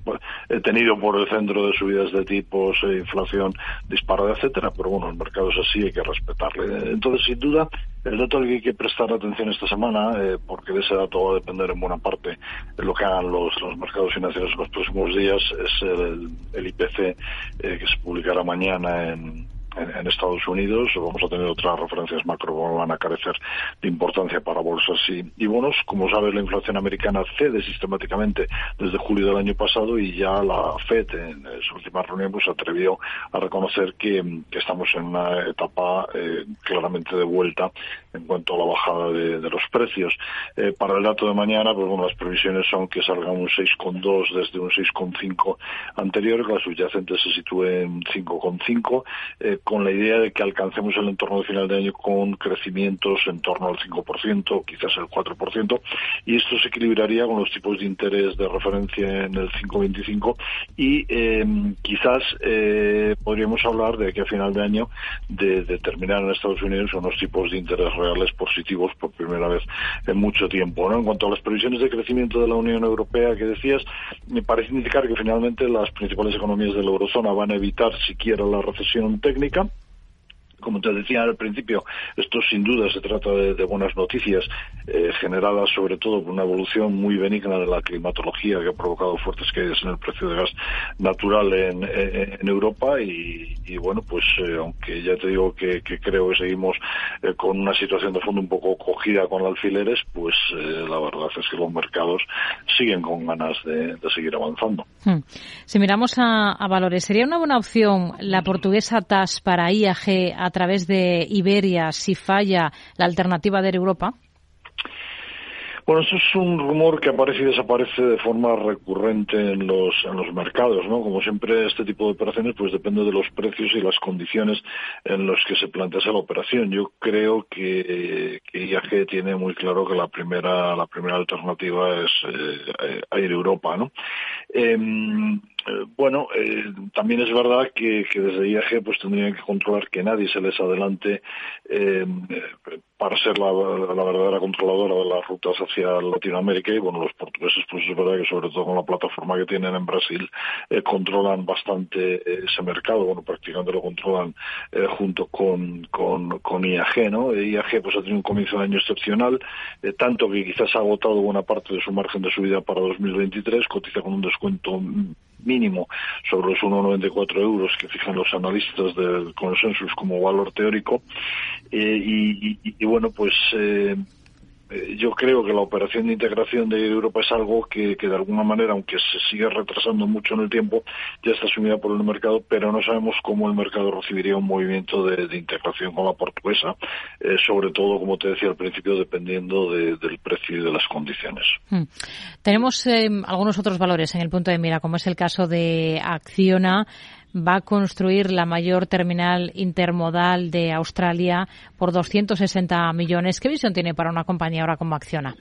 eh, tenido por el centro de subidas de tipos, e inflación disparada, etcétera. Pero bueno, el mercado es así, hay que respetarle. Entonces, sin duda, el dato al que hay que prestar atención esta semana, eh, porque de ese dato va a depender en buena parte de lo que hagan los, los mercados financieros en los próximos días, es el, el IPC eh, que se publicará mañana en en, Estados Unidos. Vamos a tener otras referencias macro van a carecer de importancia para bolsas y, y bonos. Como sabes, la inflación americana cede sistemáticamente desde julio del año pasado y ya la FED en su última reunión pues, atrevió a reconocer que, estamos en una etapa eh, claramente de vuelta en cuanto a la bajada de, los precios. Eh, para el dato de mañana, pues bueno, las previsiones son que salga un 6,2 desde un 6,5 anterior, que la subyacente se sitúe en 5,5. Eh, con la idea de que alcancemos el entorno de final de año con crecimientos en torno al 5%, quizás el 4%, y esto se equilibraría con los tipos de interés de referencia en el 5,25 y eh, quizás eh, podríamos hablar de que a final de año de, terminar en Estados Unidos unos tipos de interés reales positivos por primera vez en mucho tiempo. ¿no? En cuanto a las previsiones de crecimiento de la Unión Europea que decías, me parece indicar que finalmente las principales economías de la eurozona van a evitar siquiera la recesión técnica income como te decía al principio, esto sin duda se trata de, buenas noticias eh, generadas sobre todo por una evolución muy benigna de la climatología que ha provocado fuertes caídas en el precio de gas natural en, Europa y, bueno, pues eh, aunque ya te digo que, creo que seguimos eh, con una situación de fondo un poco cogida con alfileres, pues la verdad es que los mercados siguen con ganas de, seguir avanzando. Hmm. Si miramos a, a, valores, ¿sería una buena opción la portuguesa TAS para IAG a través de Iberia si falla la alternativa de Europa? Bueno, eso es un rumor que aparece y desaparece de forma recurrente en los, en los mercados, ¿no? Como siempre, este tipo de operaciones pues depende de los precios y las condiciones en los que se plantea la operación. Yo creo que, que IAG tiene muy claro que la primera, la primera alternativa es eh, Air Europa, ¿no? Em, eh, bueno, eh, también es verdad que, desde IAG pues tendrían que controlar que nadie se les adelante eh, para ser la, verdadera controladora de las rutas hacia Latinoamérica y bueno, los portugueses pues es verdad que sobre todo con la plataforma que tienen en Brasil controlan bastante ese mercado, bueno, prácticamente lo controlan junto con, con, con, IAG, ¿no? IAG pues ha tenido un comienzo de año excepcional, tanto que quizás ha agotado buena parte de su margen de subida para 2023, cotiza con un descuento mínimo sobre los 1,94 euros que fijan los analistas del consensus como valor teórico. Eh, y, bueno, pues eh, yo creo que la operación de integración de Europa es algo que, de alguna manera, aunque se sigue retrasando mucho en el tiempo, ya está asumida por el mercado, pero no sabemos cómo el mercado recibiría un movimiento de, integración con la portuguesa, eh, sobre todo, como te decía al principio, dependiendo del precio y de las condiciones. Hmm. Tenemos eh, algunos otros valores en el punto de mira, como es el caso de Acciona va a construir la mayor terminal intermodal de Australia por 260 millones. ¿Qué visión tiene para una compañía ahora como Acciona?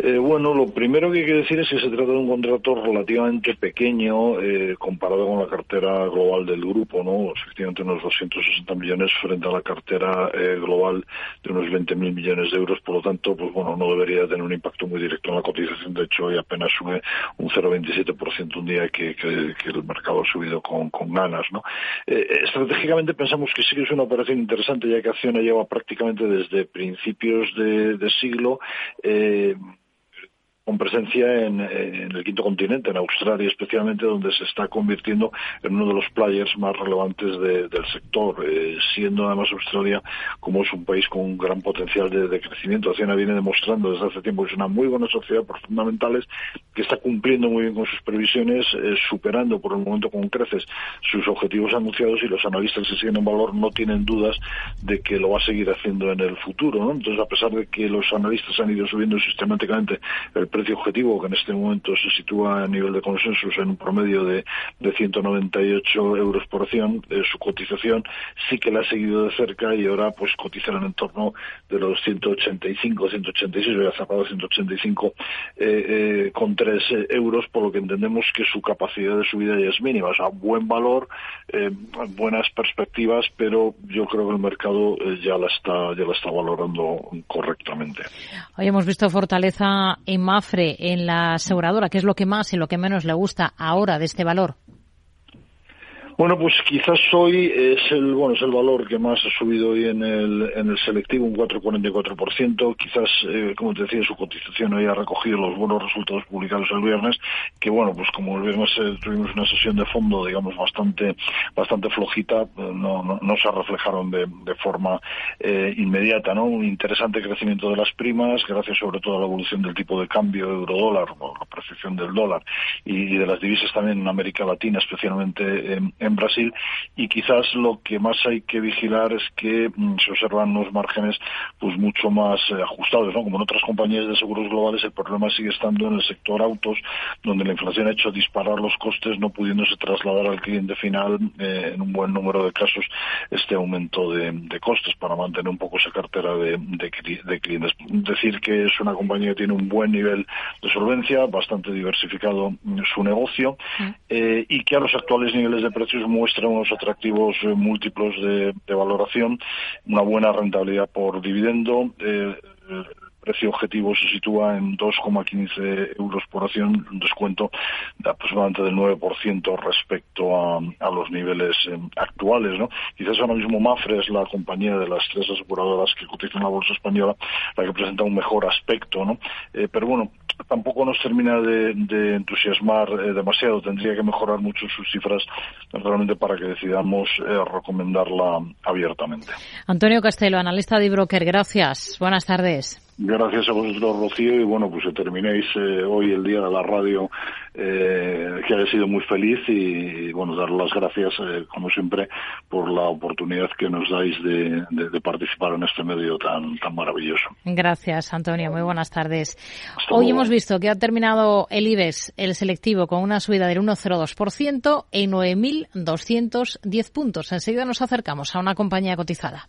Eh, bueno, lo primero que hay que decir es que se trata de un contrato relativamente pequeño eh, comparado con la cartera global del grupo, ¿no? Efectivamente unos 260 millones frente a la cartera eh, global de unos 20.000 millones de euros, por lo tanto, pues bueno, no debería tener un impacto muy directo en la cotización. De hecho, hoy apenas sube un 0,27% un día que, el mercado ha subido con, ganas, ¿no? estratégicamente pensamos que sí que es una operación interesante, ya que Acciona lleva prácticamente desde principios de, de siglo con presencia en, el quinto continente, en Australia especialmente, donde se está convirtiendo en uno de los players más relevantes del sector, eh, siendo además Australia como es un país con un gran potencial de, crecimiento. Acciona viene demostrando desde hace tiempo que es una muy buena sociedad por fundamentales, que está cumpliendo muy bien con sus previsiones, eh, superando por el momento con creces sus objetivos anunciados y los analistas que siguen en valor no tienen dudas de que lo va a seguir haciendo en el futuro. Entonces, a pesar de que los analistas han ido subiendo sistemáticamente el precio objetivo, que en este momento se sitúa a nivel de consensus en un promedio de, de 198 euros por acción, eh, su cotización sí que la ha seguido de cerca y ahora pues cotizarán en torno de los 185, 186, voy a cerrado 185 eh, eh, con 3 euros, por lo que entendemos que su capacidad de subida ya es mínima. O sea, buen valor, buenas perspectivas, pero yo creo que el mercado ya la está ya la está valorando correctamente. Hoy hemos visto fortaleza en MAF en la aseguradora? ¿Qué es lo que más y lo que menos le gusta ahora de este valor? Bueno, pues quizás hoy es el bueno es el valor que más ha subido hoy en el, en el selectivo, un 4,44%. Quizás, eh, como te decía, su cotización hoy ha recogido los buenos resultados publicados el viernes, que bueno, pues como el viernes eh, tuvimos una sesión de fondo, digamos, bastante bastante flojita, eh, no, no, se reflejaron de, forma inmediata, ¿no? Un interesante crecimiento de las primas, gracias sobre todo a la evolución del tipo de cambio euro-dólar, o la percepción del dólar, y, de las divisas también en América Latina, especialmente en en Brasil y quizás lo que más hay que vigilar es que mm, se observan unos márgenes pues mucho más eh, ajustados, ¿no? Como en otras compañías de seguros globales el problema sigue estando en el sector autos, donde la inflación ha hecho disparar los costes no pudiéndose trasladar al cliente final eh, en un buen número de casos este aumento de, costes para mantener un poco esa cartera de, de, clientes. Decir que es una compañía que tiene un buen nivel de solvencia, bastante diversificado su negocio eh, y que a los actuales niveles de precios muestra unos atractivos eh, múltiplos de, valoración, una buena rentabilidad por dividendo. Eh, el precio objetivo se sitúa en 2,15 euros por acción, un descuento de aproximadamente del 9% respecto a, los niveles eh, actuales. ¿no? Quizás ahora mismo Mafre es la compañía de las tres aseguradoras que cotizan la bolsa española la que presenta un mejor aspecto. ¿no? pero bueno, tampoco nos termina de, entusiasmar eh, demasiado. Tendría que mejorar mucho sus cifras realmente para que decidamos eh, recomendarla abiertamente. Antonio Castelo, analista de Broker, gracias. Buenas tardes. Gracias a vosotros, Rocío, y bueno, pues terminéis eh, hoy el día de la radio eh, que haya sido muy feliz y, bueno, dar las gracias, eh, como siempre, por la oportunidad que nos dais de, participar en este medio tan, tan maravilloso. Gracias, Antonio. Muy buenas tardes. hoy hemos visto que ha terminado el IBEX, el selectivo, con una subida del 1,02% en 9.210 puntos. Enseguida nos acercamos a una compañía cotizada.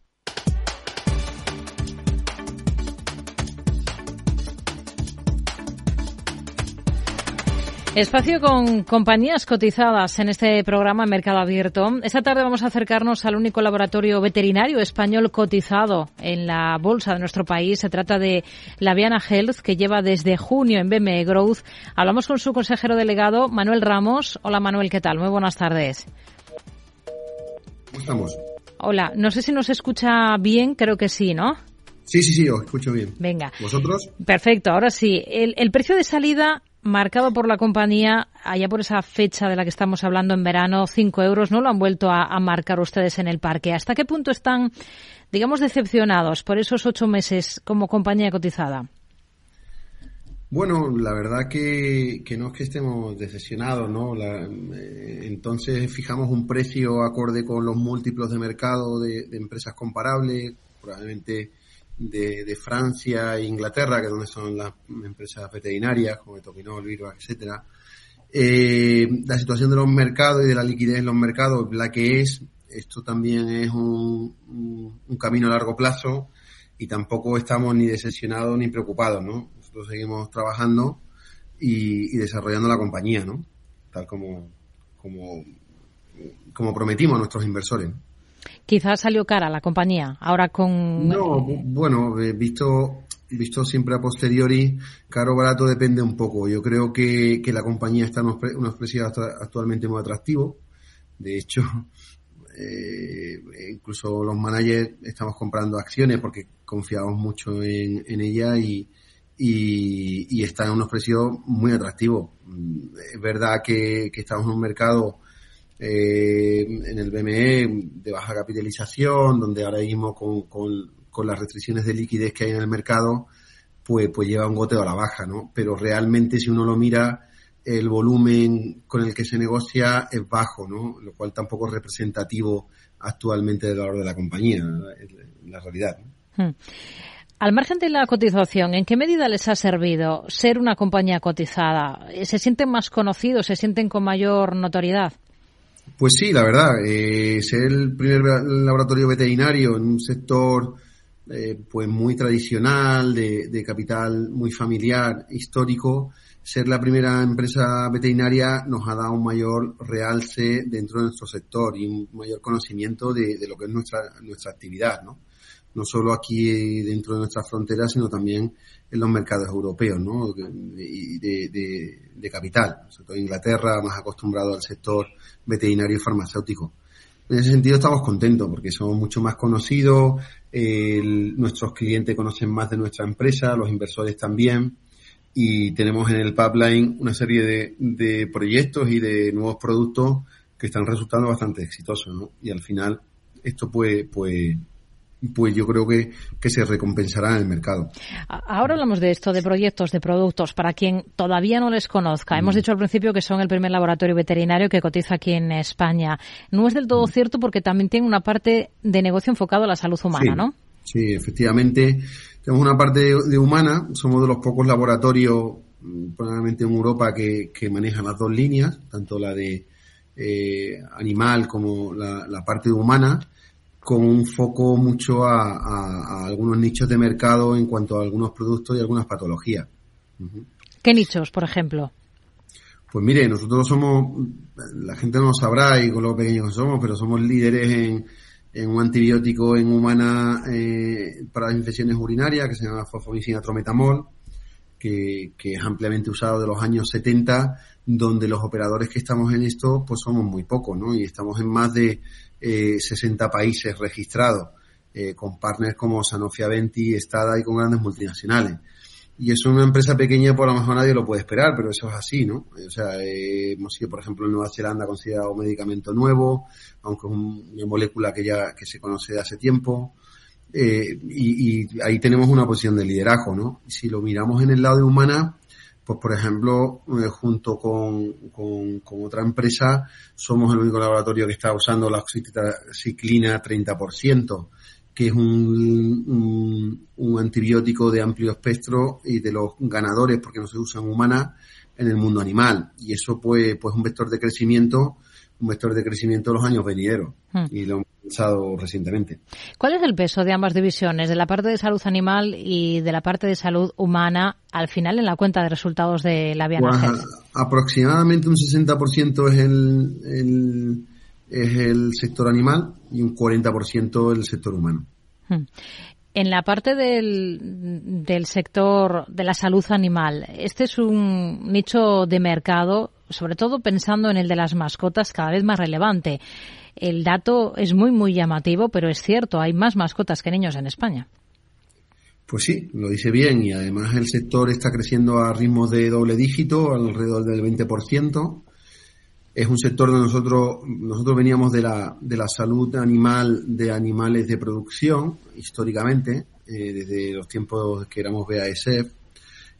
Espacio con compañías cotizadas en este programa Mercado Abierto. Esta tarde vamos a acercarnos al único laboratorio veterinario español cotizado en la bolsa de nuestro país. Se trata de la Viana Health, que lleva desde junio en BME Growth. Hablamos con su consejero delegado, Manuel Ramos. Hola Manuel, ¿qué tal? Muy buenas tardes. ¿Cómo estamos? Hola, no sé si nos escucha bien, creo que sí, ¿no? Sí, sí, sí, os escucho bien. Venga. ¿Vosotros? Perfecto, ahora sí. El, el precio de salida marcado por la compañía allá por esa fecha de la que estamos hablando en verano, 5 euros, no lo han vuelto a, marcar ustedes en el parque. ¿Hasta qué punto están, digamos, decepcionados por esos ocho meses como compañía cotizada? Bueno, la verdad que, no es que estemos decepcionados, ¿no? Eh, entonces fijamos un precio acorde con los múltiplos de mercado de empresas comparables, probablemente de, Francia e Inglaterra, que es donde son las empresas veterinarias, como Topinol, Virus, etcétera. Eh, la situación de los mercados y de la liquidez en los mercados, la que es, esto también es un, camino a largo plazo y tampoco estamos ni decepcionados ni preocupados, ¿no? Nosotros seguimos trabajando y, y desarrollando la compañía, ¿no? Tal como, como, como prometimos a nuestros inversores. Quizás salió cara la compañía, ahora con... No, bueno, eh, visto, visto siempre a posteriori, caro barato depende un poco. Yo creo que, que la compañía está en unos, precios actualmente muy atractivos. De hecho, eh, incluso los managers estamos comprando acciones porque confiamos mucho en, ella y, y, está en unos precios muy atractivos. Es verdad que estamos en un mercado eh, en el BME de baja capitalización, donde ahora mismo con, con, las restricciones de liquidez que hay en el mercado, pues, pues lleva un goteo a la baja, ¿no? Pero realmente si uno lo mira, el volumen con el que se negocia es bajo, ¿no? Lo cual tampoco es representativo actualmente del valor de la compañía, la realidad. Hmm. Al margen de la cotización, ¿en qué medida les ha servido ser una compañía cotizada? ¿Se sienten más conocidos, se sienten con mayor notoriedad? Pues sí, la verdad, eh, ser el primer laboratorio veterinario en un sector eh, pues muy tradicional, de, capital muy familiar, histórico, ser la primera empresa veterinaria nos ha dado un mayor realce dentro de nuestro sector y un mayor conocimiento de, lo que es nuestra, nuestra actividad, ¿no? No solo aquí dentro de nuestras fronteras, sino también en los mercados europeos, ¿no? Y de, de, capital, sobre Inglaterra, más acostumbrado al sector veterinario y farmacéutico. En ese sentido estamos contentos porque somos mucho más conocidos, nuestros clientes conocen más de nuestra empresa, los inversores también, y tenemos en el pipeline una serie de, de proyectos y de nuevos productos que están resultando bastante exitosos, ¿no? Y al final esto puede, pues, pues yo creo que, que se recompensará en el mercado. Ahora hablamos de esto, de proyectos, de productos, para quien todavía no les conozca. Hemos mm. dicho al principio que son el primer laboratorio veterinario que cotiza aquí en España. No es del todo mm. cierto porque también tiene una parte de negocio enfocado a la salud humana, ¿no? Sí, efectivamente. Tenemos una parte de, humana. Somos de los pocos laboratorios, mm, probablemente en Europa, que, que manejan las dos líneas, tanto la de eh, animal como la, la parte humana con un foco mucho a, algunos nichos de mercado en cuanto a algunos productos y algunas patologías. ¿Qué nichos, por ejemplo? Pues mire, nosotros somos, la gente no lo sabrá y con lo pequeños que somos, pero somos líderes en, en un antibiótico en humana eh, para las infecciones urinarias que se llama fosfomicina trometamol, que, que, es ampliamente usado de los años 70, donde los operadores que estamos en esto pues somos muy pocos, ¿no? Y estamos en más de eh, 60 países registrados, eh, con partners como Sanofi Aventi, Estada y con grandes multinacionales. Y eso es una empresa pequeña, por lo mejor nadie lo puede esperar, pero eso es así, ¿no? O sea, eh, hemos sido, por ejemplo, en Nueva Zelanda considerado un medicamento nuevo, aunque es una molécula que ya que se conoce de hace tiempo. Eh, y, y, ahí tenemos una posición de liderazgo, ¿no? Si lo miramos en el lado de humana, pues por ejemplo, eh, junto con, con, otra empresa, somos el único laboratorio que está usando la oxitociclina 30%, que es un, un, antibiótico de amplio espectro y de los ganadores, porque no se usa en humana, en el mundo animal. Y eso pues, pues un vector de crecimiento, un vector de crecimiento de los años venideros. Hmm. Y lo recientemente. ¿Cuál es el peso de ambas divisiones, de la parte de salud animal y de la parte de salud humana, al final en la cuenta de resultados de la Viana Pues, aproximadamente un 60% es el, el- es el sector animal y un 40% el sector humano. Hmm. En la parte del, del sector de la salud animal, este es un nicho de mercado, sobre todo pensando en el de las mascotas, cada vez más relevante. El dato es muy, muy llamativo, pero es cierto, hay más mascotas que niños en España. Pues sí, lo dice bien y además el sector está creciendo a ritmos de doble dígito, alrededor del 20%. Es un sector donde nosotros, nosotros veníamos de la, de la salud animal de animales de producción, históricamente, eh, desde los tiempos que éramos BASF.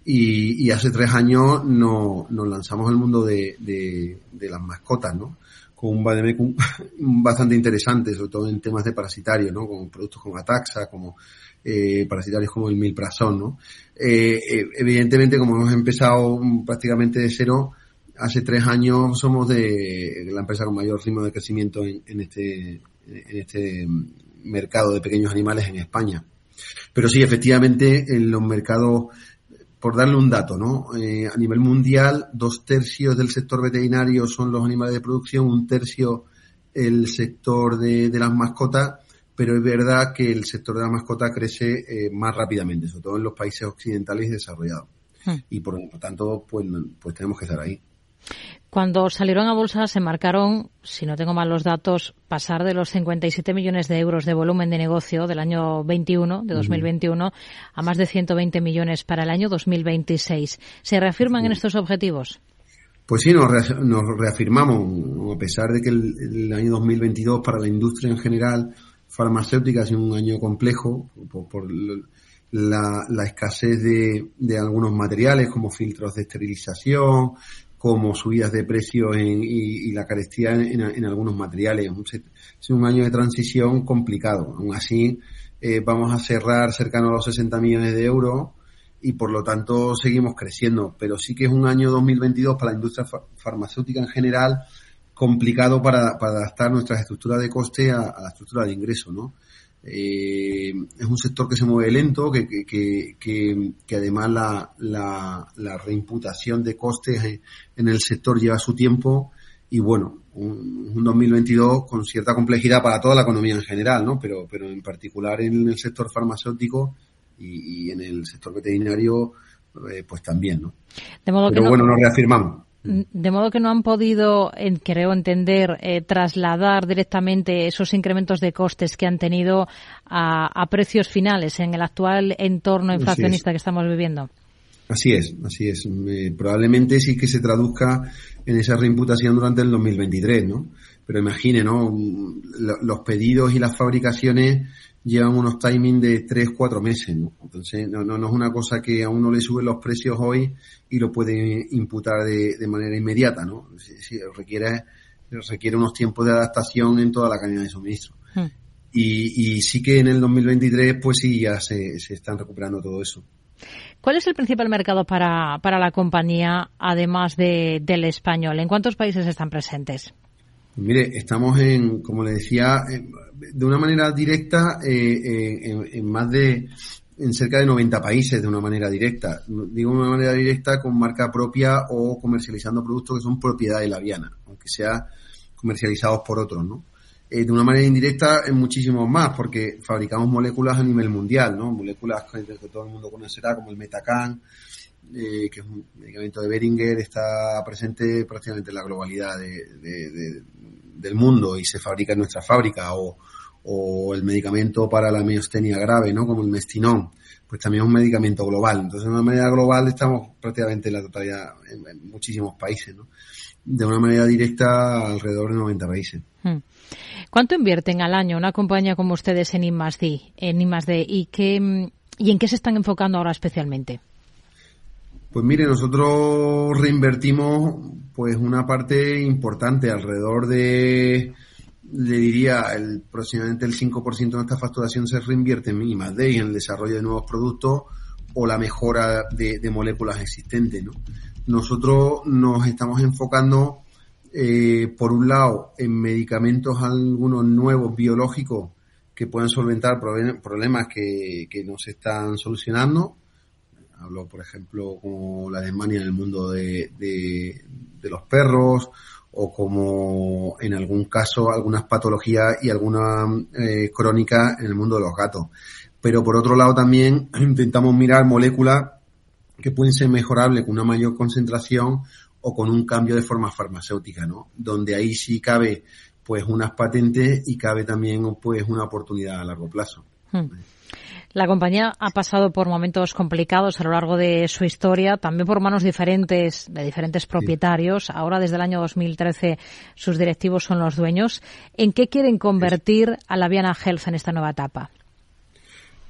Y, hace tres años no- nos lanzamos al mundo de las mascotas, ¿no? Con un vademecum bastante interesante, sobre todo en temas de parasitarios, ¿no? Con productos como Ataxa, como eh, parasitarios como el milprazón, ¿no? Eh, eh, evidentemente, como hemos empezado prácticamente de cero, hace tres años somos de la empresa con mayor ritmo de crecimiento en, este, en este mercado de pequeños animales en España. Pero sí, efectivamente, en los mercados, por darle un dato, ¿no? Eh, a nivel mundial, dos tercios del sector veterinario son los animales de producción, un tercio el sector de, de las mascotas, pero es verdad que el sector de la mascota crece eh, más rápidamente, sobre todo en los países occidentales y desarrollados. Hmm. Y por lo tanto, pues, pues tenemos que estar ahí. Cuando salieron a bolsa se marcaron, si no tengo mal los datos, pasar de los 57 millones de euros de volumen de negocio del año 21, de 2021, a más de 120 millones para el año 2026. ¿Se reafirman en estos objetivos? Pues sí, nos, rea- nos reafirmamos, a pesar de que el, el año 2022 para la industria en general farmacéutica ha sido un año complejo por, la, la escasez de, de algunos materiales como filtros de esterilización, como subidas de precios en- y, y la carestía en, algunos materiales. Sido un año de transición complicado. Aún así, eh, vamos a cerrar cercano a los 60 millones de euros y por lo tanto seguimos creciendo. Pero sí que es un año 2022 para la industria fa- farmacéutica en general complicado para, adaptar nuestras estructuras de coste a la estructura de ingreso, ¿no? Eh, es un sector que se mueve lento, que, que, que, que- además la, la, la reimputación de costes en, el sector lleva su tiempo y bueno, un, un 2022 con cierta complejidad para toda la economía en general, ¿no? Pero, pero en particular en el sector farmacéutico y, y en el sector veterinario, eh, pues también, ¿no? De modo que Pero no- bueno, nos reafirmamos. De modo que no han podido, creo entender, eh, trasladar directamente esos incrementos de costes que han tenido a, a precios finales en el actual entorno es. inflacionista que estamos viviendo. Así es, así es. Eh, probablemente sí que se traduzca en esa reimputación durante el 2023, ¿no? Pero imagine, ¿no? Mm, lo- Los pedidos y las fabricaciones llevan unos timings de 3, 4 meses, ¿no? Entonces, no, no, no es una cosa que a uno le suben los precios hoy y lo puede imputar de, de manera inmediata, ¿no? Sí, sí, requiere, requiere unos tiempos de adaptación en toda la cadena de suministro. Hmm. Y, y sí que en el 2023, pues sí, ya se, se están recuperando todo eso. ¿Cuál es el principal mercado para, para la compañía, además de, del español? ¿En cuántos países están presentes? Mire, estamos en, como le decía, de una manera directa eh, eh, en, en más de, en cerca de 90 países de una manera directa. Digo de una manera directa con marca propia o comercializando productos que son propiedad de la Viana, aunque sea comercializados por otros, ¿no? Eh, de una manera indirecta en muchísimos más, porque fabricamos moléculas a nivel mundial, ¿no? Moléculas que todo el mundo conocerá, como el Metacan, eh, que es un medicamento de Beringer, está presente prácticamente en la globalidad de- de- de- del mundo y se fabrica en nuestra fábrica, o, el medicamento para la miostenia grave, ¿no? Como el Mestinón, pues también es un medicamento global. Entonces, de una manera global estamos prácticamente en la totalidad, en, muchísimos países, ¿no? De una manera directa, alrededor de 90 países. Hmm. ¿Cuánto invierten al año una compañía como ustedes en I+D, en I+D y qué y en qué se están enfocando ahora especialmente? Pues mire, nosotros reinvertimos pues una parte importante, alrededor de, le diría, el, aproximadamente el 5% de nuestra facturación se reinvierte en I más D y en el desarrollo de nuevos productos o la mejora de, de moléculas existentes, ¿no? nosotros nos estamos enfocando, eh, por un lado, en medicamentos algunos nuevos biológicos que pueden solventar problemas que, que no se están solucionando. Hablo, por ejemplo, como la desmania en el mundo de, de, los perros o como en algún caso algunas patologías y alguna eh, crónica en el mundo de los gatos. Pero por otro lado también intentamos mirar moléculas que pueden ser mejorables con una mayor concentración o con un cambio de forma farmacéutica, ¿no? Donde ahí sí cabe pues unas patentes y cabe también pues una oportunidad a largo plazo. Hmm. La compañía ha pasado por momentos complicados a lo largo de su historia, también por manos diferentes de diferentes propietarios. Ahora, desde el año 2013, sus directivos son los dueños. ¿En qué quieren convertir a la Viana Health en esta nueva etapa?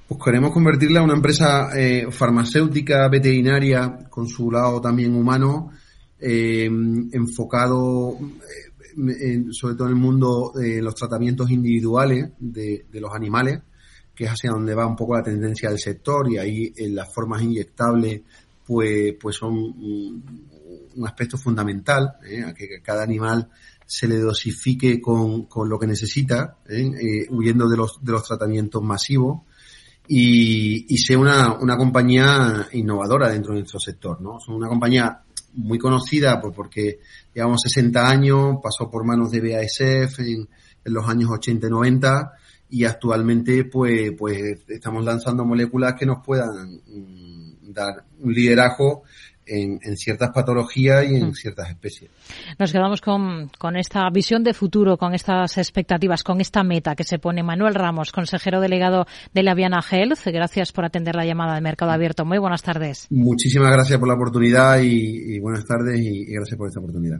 Pues queremos convertirla en una empresa eh, farmacéutica, veterinaria, con su lado también humano, eh, enfocado eh, sobre todo en el mundo de los tratamientos individuales de, los animales, que es hacia donde va un poco la tendencia del sector y ahí en las formas inyectables pues, pues son un, aspecto fundamental, a que cada animal se le dosifique con, con lo que necesita, huyendo de los, de los tratamientos masivos y, sea una, una compañía innovadora dentro de nuestro sector, ¿no? Son una compañía muy conocida pues porque llevamos 60 años, pasó por manos de BASF en, en los años 80 y 90 y actualmente pues, pues estamos lanzando moléculas que nos puedan mm, dar un liderazgo en, ciertas patologías y en mm. ciertas especies. Nos quedamos con, con, esta visión de futuro, con estas expectativas, con esta meta que se pone Manuel Ramos, consejero delegado de la Viana Health. Gracias por atender la llamada de Mercado Abierto. Muy buenas tardes. Muchísimas gracias por la oportunidad y, buenas tardes y gracias por esta oportunidad.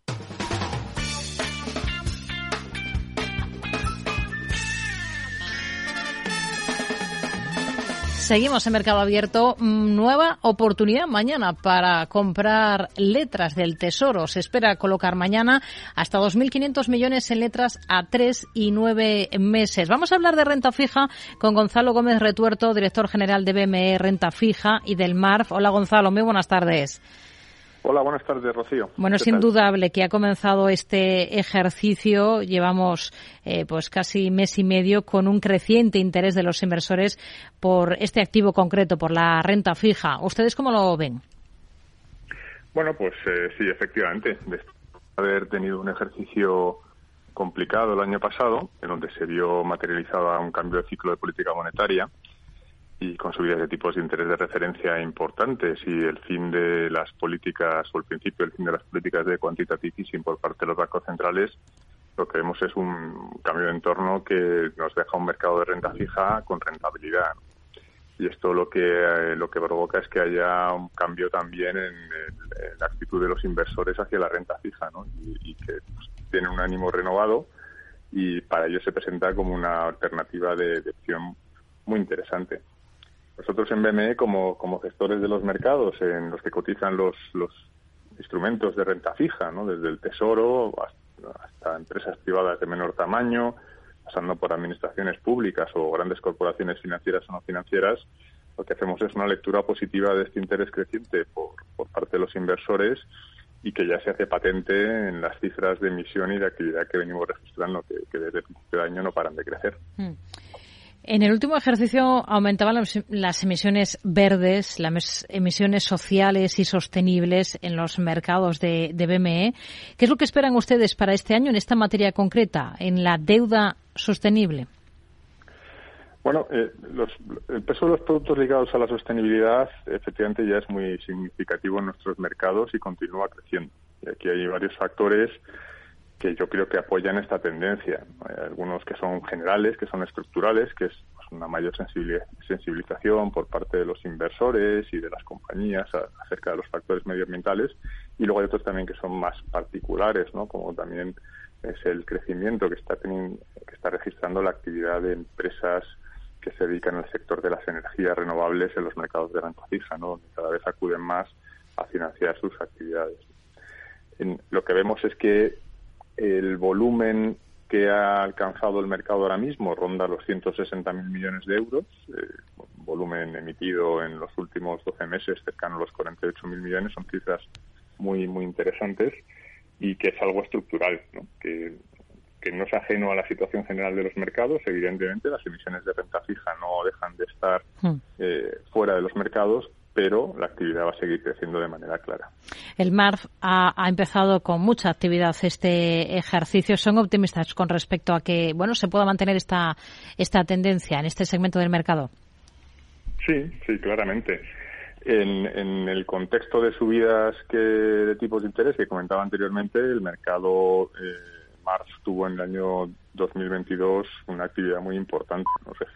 Seguimos en Mercado Abierto. Mm, nueva oportunidad mañana para comprar letras del Tesoro. Se espera colocar mañana hasta 2.500 millones en letras a tres y nueve meses. Vamos a hablar de renta fija con Gonzalo Gómez Retuerto, director general de BME Renta Fija y del MARF. Hola Gonzalo, muy buenas tardes. Hola, buenas tardes, Rocío. Bueno, es indudable que ha comenzado este ejercicio. Llevamos eh, pues casi mes y medio con un creciente interés de los inversores por este activo concreto, por la renta fija. ¿Ustedes cómo lo ven? Bueno, pues eh, sí, efectivamente. Después de haber tenido un ejercicio complicado el año pasado, en donde se vio materializado un cambio de ciclo de política monetaria, y con subidas de tipos de interés de referencia importantes y el fin de las políticas o el principio del fin de las políticas de quantitative easing por parte de los bancos centrales, lo que vemos es un cambio de entorno que nos deja un mercado de renta fija con rentabilidad. Y esto lo que eh, lo que provoca es que haya un cambio también en, la actitud de los inversores hacia la renta fija, ¿no? y, que pues, tiene un ánimo renovado y para ello se presenta como una alternativa de, de opción muy interesante. Nosotros en BME, como, como gestores de los mercados en los que cotizan los, los instrumentos de renta fija, ¿no? desde el Tesoro hasta, empresas privadas de menor tamaño, pasando por administraciones públicas o grandes corporaciones financieras o no financieras, lo que hacemos es una lectura positiva de este interés creciente por, por parte de los inversores y que ya se hace patente en las cifras de emisión y de actividad que venimos registrando, que, desde el principio de año no paran de crecer. Mm. En el último ejercicio aumentaban las emisiones verdes, las emisiones sociales y sostenibles en los mercados de, BME. ¿Qué es lo que esperan ustedes para este año en esta materia concreta, en la deuda sostenible? Bueno, eh, el peso de los productos ligados a la sostenibilidad efectivamente ya es muy significativo en nuestros mercados y continúa creciendo. Y aquí hay varios factores que yo creo que apoyan esta tendencia. Hay algunos que son generales, que son estructurales, que es pues, una mayor sensibilización por parte de los inversores y de las compañías acerca de los factores medioambientales, y luego hay otros también que son más particulares, ¿no? Como también es el crecimiento que está teniendo, que está registrando la actividad de empresas que se dedican al sector de las energías renovables en los mercados de renta fija, ¿no? Cada vez acuden más a financiar sus actividades. lo que vemos es que el volumen que ha alcanzado el mercado ahora mismo ronda los 160.000 millones de euros, eh, volumen emitido en los últimos 12 meses cercano a los 48.000 millones, son cifras muy muy interesantes y que es algo estructural, ¿no? que que no es ajeno a la situación general de los mercados. Evidentemente, las emisiones de renta fija no dejan de estar hmm. eh, fuera de los mercados, pero la actividad va a seguir creciendo de manera clara. El MARF ha, empezado con mucha actividad este ejercicio. ¿Son optimistas con respecto a que bueno se pueda mantener esta, esta tendencia en este segmento del mercado? Sí, sí, claramente. En, en, el contexto de subidas que, de tipos de interés que comentaba anteriormente, el mercado eh, Mars tuvo en el año 2022 una actividad muy importante.